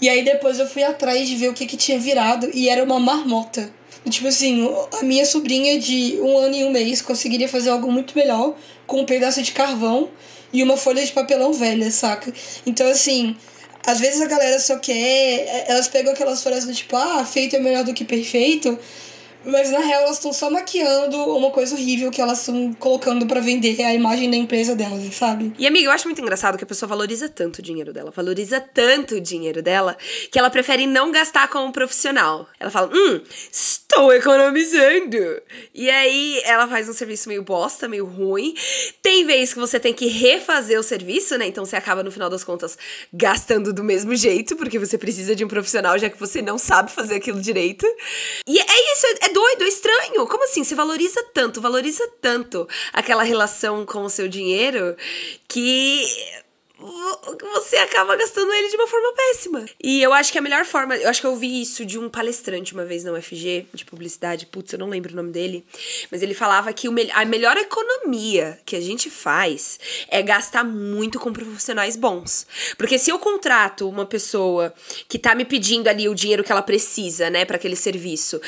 Speaker 1: E aí depois eu fui atrás de ver o que, que tinha virado e era uma marmota. Tipo assim, a minha sobrinha de um ano e um mês conseguiria fazer algo muito melhor com um pedaço de carvão e uma folha de papelão velha, saca? Então, assim, às vezes a galera só quer. Elas pegam aquelas frases do tipo, ah, feito é melhor do que perfeito. Mas na real elas estão só maquiando uma coisa horrível que elas estão colocando para vender a imagem da empresa delas, sabe?
Speaker 2: E amiga, eu acho muito engraçado que a pessoa valoriza tanto o dinheiro dela, valoriza tanto o dinheiro dela, que ela prefere não gastar com um profissional. Ela fala, hum, estou economizando. E aí ela faz um serviço meio bosta, meio ruim. Tem vezes que você tem que refazer o serviço, né? Então você acaba no final das contas gastando do mesmo jeito, porque você precisa de um profissional, já que você não sabe fazer aquilo direito. E é isso, é doido, é estranho. Como assim? Você valoriza tanto, valoriza tanto aquela relação com o seu dinheiro que você acaba gastando ele de uma forma péssima. E eu acho que a melhor forma, eu acho que eu ouvi isso de um palestrante uma vez na UFG, de publicidade, putz, eu não lembro o nome dele, mas ele falava que a melhor economia que a gente faz é gastar muito com profissionais bons. Porque se eu contrato uma pessoa que tá me pedindo ali o dinheiro que ela precisa, né, para aquele serviço,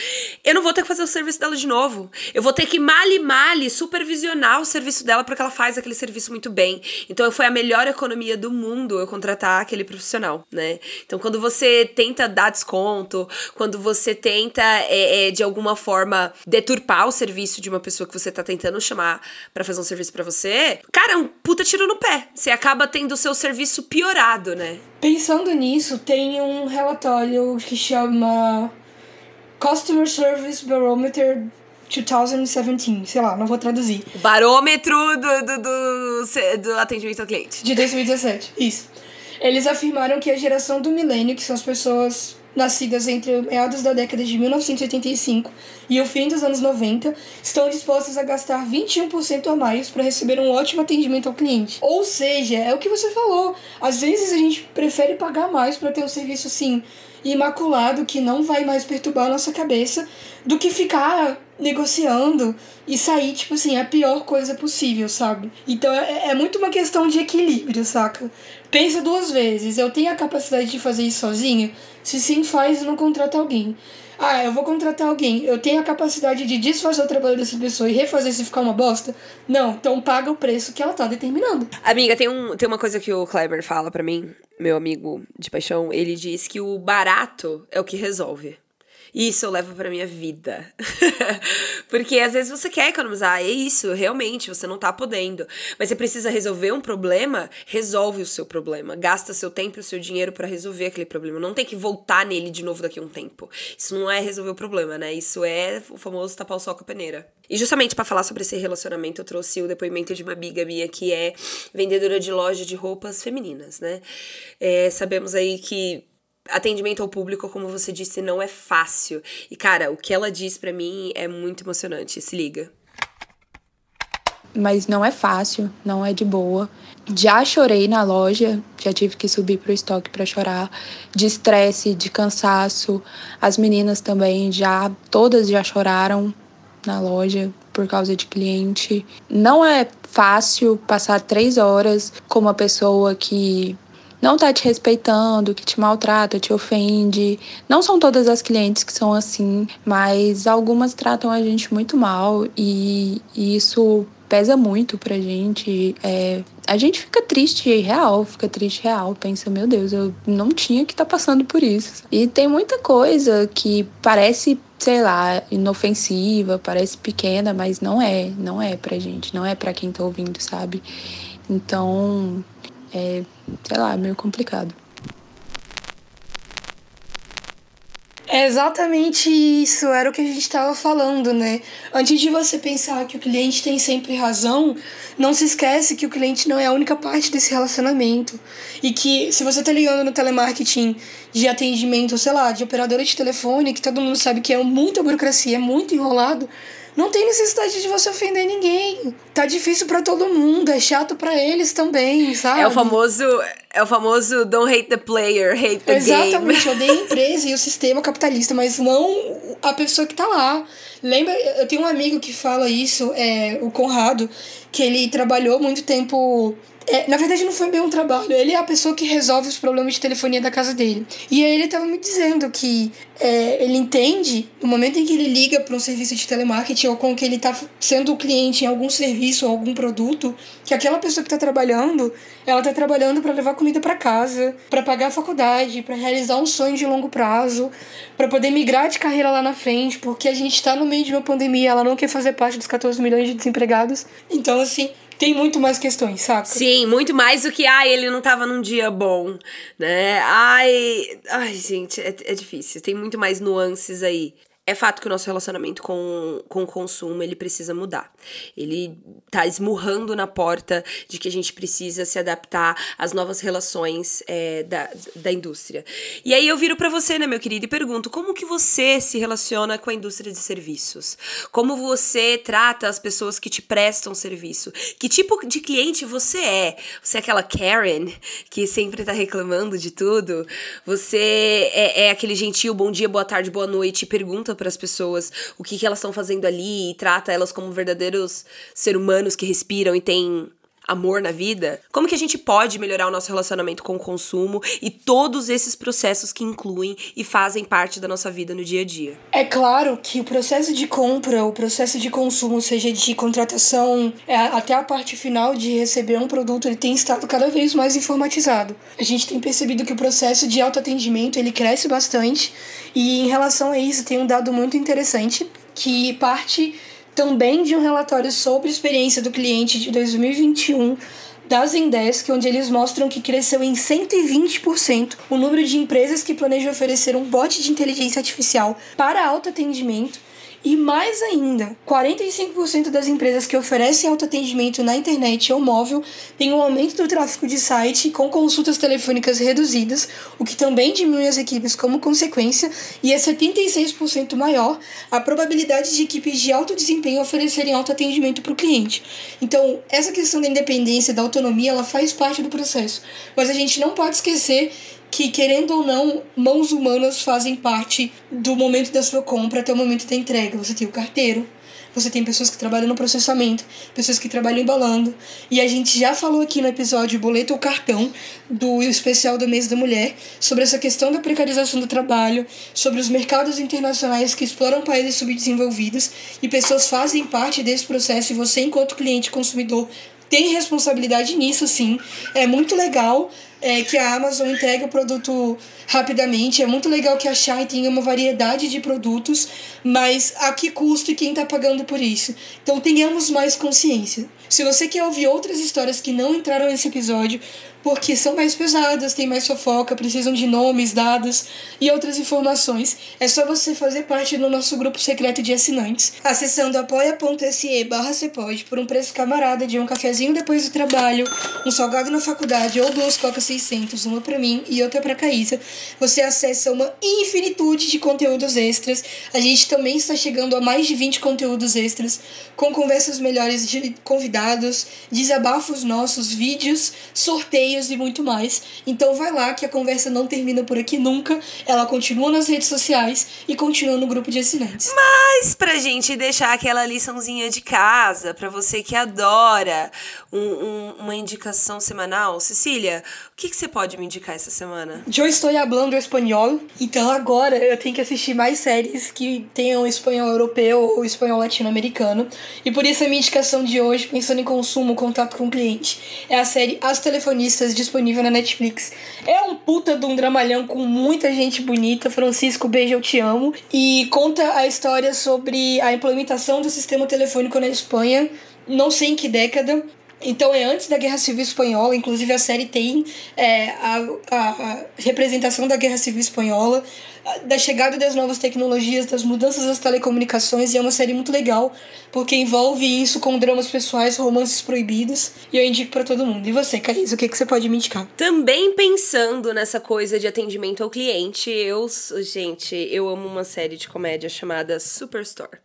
Speaker 2: eu não vou ter que fazer o serviço dela de novo. Eu vou ter que male male supervisionar o serviço dela porque ela faz aquele serviço muito bem. Então foi a melhor economia economia do mundo eu contratar aquele profissional, né? Então, quando você tenta dar desconto, quando você tenta, é, é, de alguma forma, deturpar o serviço de uma pessoa que você tá tentando chamar para fazer um serviço para você, cara, é um puta tiro no pé. Você acaba tendo o seu serviço piorado, né?
Speaker 1: Pensando nisso, tem um relatório que chama Customer Service Barometer 2017, sei lá, não vou traduzir.
Speaker 2: O barômetro do, do, do, do atendimento ao cliente.
Speaker 1: De 2017, isso. Eles afirmaram que a geração do milênio, que são as pessoas nascidas entre meados da década de 1985 e o fim dos anos 90 estão dispostas a gastar 21% a mais para receber um ótimo atendimento ao cliente. Ou seja, é o que você falou. Às vezes a gente prefere pagar mais para ter um serviço assim imaculado que não vai mais perturbar a nossa cabeça do que ficar negociando e sair, tipo assim, a pior coisa possível, sabe? Então é, é muito uma questão de equilíbrio, saca? Pensa duas vezes, eu tenho a capacidade de fazer isso sozinha? Se sim, faz e não contrata alguém. Ah, eu vou contratar alguém. Eu tenho a capacidade de desfazer o trabalho dessa pessoa e refazer se ficar uma bosta? Não, então paga o preço que ela tá determinando.
Speaker 2: Amiga, tem, um, tem uma coisa que o Kleber fala para mim, meu amigo de paixão. Ele diz que o barato é o que resolve. Isso eu levo pra minha vida. Porque às vezes você quer economizar, é isso, realmente, você não tá podendo. Mas você precisa resolver um problema, resolve o seu problema. Gasta seu tempo e o seu dinheiro para resolver aquele problema. Não tem que voltar nele de novo daqui a um tempo. Isso não é resolver o problema, né? Isso é o famoso tapar o sol com a peneira. E justamente para falar sobre esse relacionamento, eu trouxe o depoimento de uma amiga minha que é vendedora de loja de roupas femininas, né? É, sabemos aí que atendimento ao público, como você disse, não é fácil. E cara, o que ela diz para mim é muito emocionante. Se liga.
Speaker 8: Mas não é fácil, não é de boa. Já chorei na loja, já tive que subir pro estoque para chorar, de estresse, de cansaço. As meninas também já, todas já choraram na loja por causa de cliente. Não é fácil passar três horas com uma pessoa que não tá te respeitando, que te maltrata, te ofende. Não são todas as clientes que são assim, mas algumas tratam a gente muito mal e, e isso pesa muito pra gente. É, a gente fica triste real, fica triste real. Pensa, meu Deus, eu não tinha que estar tá passando por isso. E tem muita coisa que parece, sei lá, inofensiva, parece pequena, mas não é, não é pra gente, não é pra quem tá ouvindo, sabe? Então, é, sei lá, meio complicado.
Speaker 1: É exatamente isso, era o que a gente estava falando, né? Antes de você pensar que o cliente tem sempre razão, não se esquece que o cliente não é a única parte desse relacionamento. E que se você tá ligando no telemarketing de atendimento, sei lá, de operadora de telefone, que todo mundo sabe que é muita burocracia, é muito enrolado, não tem necessidade de você ofender ninguém. Tá difícil para todo mundo, é chato para eles também, sabe?
Speaker 2: É o famoso, é o famoso don't hate the player, hate the
Speaker 1: Exatamente,
Speaker 2: game.
Speaker 1: Exatamente, odeio a empresa e o sistema capitalista, mas não a pessoa que tá lá. Lembra, eu tenho um amigo que fala isso, é o Conrado, que ele trabalhou muito tempo é, na verdade, não foi bem um trabalho. Ele é a pessoa que resolve os problemas de telefonia da casa dele. E aí ele estava me dizendo que é, ele entende, no momento em que ele liga para um serviço de telemarketing ou com que ele está sendo o cliente em algum serviço ou algum produto, que aquela pessoa que está trabalhando, ela está trabalhando para levar comida para casa, para pagar a faculdade, para realizar um sonho de longo prazo, para poder migrar de carreira lá na frente, porque a gente está no meio de uma pandemia, ela não quer fazer parte dos 14 milhões de desempregados. Então, assim, tem muito mais questões, saca?
Speaker 2: Sim, muito mais do que, ai, ele não tava num dia bom, né? Ai, ai, gente, é, é difícil. Tem muito mais nuances aí. É fato que o nosso relacionamento com, com o consumo, ele precisa mudar. Ele tá esmurrando na porta de que a gente precisa se adaptar às novas relações é, da, da indústria. E aí eu viro para você, né, meu querido, e pergunto, como que você se relaciona com a indústria de serviços? Como você trata as pessoas que te prestam serviço? Que tipo de cliente você é? Você é aquela Karen que sempre tá reclamando de tudo? Você é, é aquele gentil bom dia, boa tarde, boa noite e pergunta para as pessoas o que, que elas estão fazendo ali e trata elas como verdadeiros seres humanos que respiram e têm amor na vida, como que a gente pode melhorar o nosso relacionamento com o consumo e todos esses processos que incluem e fazem parte da nossa vida no dia a dia.
Speaker 1: É claro que o processo de compra, o processo de consumo, seja de contratação é, até a parte final de receber um produto, ele tem estado cada vez mais informatizado. A gente tem percebido que o processo de autoatendimento ele cresce bastante e em relação a isso tem um dado muito interessante que parte também de um relatório sobre experiência do cliente de 2021 da Zendesk, onde eles mostram que cresceu em 120% o número de empresas que planejam oferecer um bot de inteligência artificial para autoatendimento E mais ainda, 45% das empresas que oferecem autoatendimento na internet ou móvel têm um aumento do tráfego de site com consultas telefônicas reduzidas, o que também diminui as equipes como consequência, e é 76% maior a probabilidade de equipes de alto desempenho oferecerem autoatendimento para o cliente. Então, essa questão da independência, da autonomia, ela faz parte do processo. Mas a gente não pode esquecer que, querendo ou não, mãos humanas fazem parte do momento da sua compra até o momento da entrega. Você tem o carteiro, você tem pessoas que trabalham no processamento, pessoas que trabalham embalando. E a gente já falou aqui no episódio Boleto ou Cartão, do especial do mês da mulher, sobre essa questão da precarização do trabalho, sobre os mercados internacionais que exploram países subdesenvolvidos. E pessoas fazem parte desse processo e você, enquanto cliente consumidor, tem responsabilidade nisso, sim. É muito legal é, que a Amazon entregue o produto rapidamente. É muito legal que a Shine tenha uma variedade de produtos, mas a que custo e quem está pagando por isso? Então tenhamos mais consciência. Se você quer ouvir outras histórias que não entraram nesse episódio, porque são mais pesadas, tem mais fofoca, precisam de nomes, dados e outras informações. É só você fazer parte do nosso grupo secreto de assinantes, acessando apoia.se barra por um preço camarada de um cafezinho depois do trabalho, um salgado na faculdade ou duas cocas 600, uma para mim e outra para Caísa. Você acessa uma infinitude de conteúdos extras. A gente também está chegando a mais de 20 conteúdos extras, com conversas melhores de convidados, desabafos nossos, vídeos, sorteios e muito mais. Então vai lá que a conversa não termina por aqui nunca. Ela continua nas redes sociais e continua no grupo de assinantes.
Speaker 2: Mas pra gente deixar aquela liçãozinha de casa, pra você que adora um, um, uma indicação semanal, Cecília, que, que você pode me indicar essa semana?
Speaker 1: Eu estou falando espanhol, então agora eu tenho que assistir mais séries que tenham espanhol europeu ou espanhol latino-americano. E por isso a minha indicação de hoje, pensando em consumo, contato com o cliente, é a série As Telefonistas disponível na Netflix. É um puta de um dramalhão com muita gente bonita. Francisco, beijo, eu te amo. E conta a história sobre a implementação do sistema telefônico na Espanha. Não sei em que década, então é antes da Guerra Civil Espanhola, inclusive a série tem é, a, a, representação da Guerra Civil Espanhola, da chegada das novas tecnologias, das mudanças das telecomunicações, e é uma série muito legal, porque envolve isso com dramas pessoais, romances proibidos, e eu indico para todo mundo. E você, Caís, o que, que você pode me indicar?
Speaker 2: Também pensando nessa coisa de atendimento ao cliente, eu, gente, eu amo uma série de comédia chamada Superstore,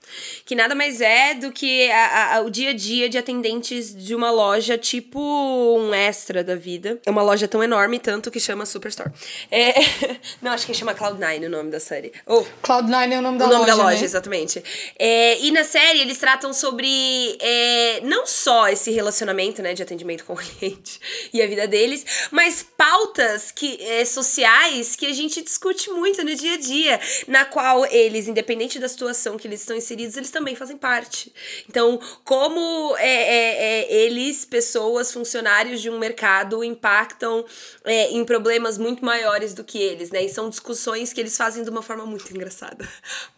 Speaker 2: que nada mais é do que a, a, o dia a dia de atendentes de uma loja tipo um extra da vida. É uma loja tão enorme, tanto que chama Superstore. É... Não, acho que chama Cloud9 o nome da série. Oh,
Speaker 1: Cloud9 é o nome da
Speaker 2: o
Speaker 1: loja.
Speaker 2: nome da loja,
Speaker 1: né?
Speaker 2: exatamente. É, e na série eles tratam sobre é, não só esse relacionamento né, de atendimento com o cliente e a vida deles, mas pautas que, é, sociais que a gente discute muito no dia a dia, na qual eles, independente da situação que eles estão inseridos, eles também fazem parte. Então, como é, é, é, eles, pessoas, funcionários de um mercado, impactam em problemas muito maiores do que eles, né? E são discussões que eles fazem de uma forma muito engraçada.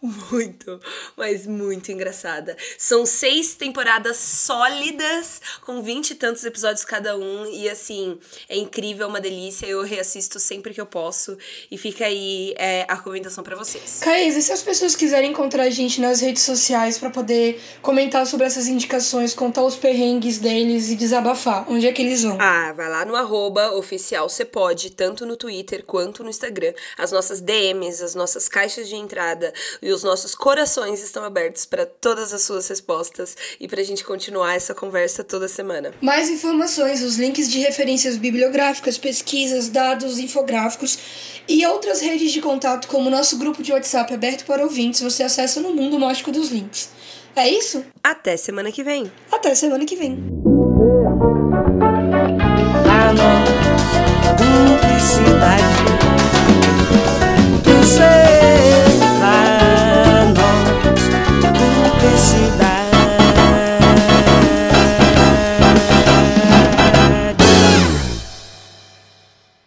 Speaker 2: Muito, mas muito engraçada. São seis temporadas sólidas, com vinte e tantos episódios cada um. E assim, é incrível, é uma delícia. Eu reassisto sempre que eu posso. E fica aí é, a recomendação para vocês.
Speaker 1: Caís, e se as pessoas quiserem encontrar a gente nas redes sociais para poder comentar sobre essas indicações, contar os perrengues deles e desabafar, onde é que eles vão?
Speaker 2: Ah, vai lá no arroba oficial você pode, tanto no Twitter quanto no Instagram. As nossas DMs, as nossas caixas de entrada e os nossos corações estão abertos para todas as suas respostas e pra gente continuar essa conversa toda semana.
Speaker 1: Mais informações, os links de referências bibliográficas, pesquisas, dados, infográficos e outras redes de contato, como o nosso grupo de WhatsApp aberto para ouvintes, você acessa no Mundo Mágico dos Links. É isso?
Speaker 2: Até semana que vem.
Speaker 1: Até semana que vem.
Speaker 9: Ah, não. say.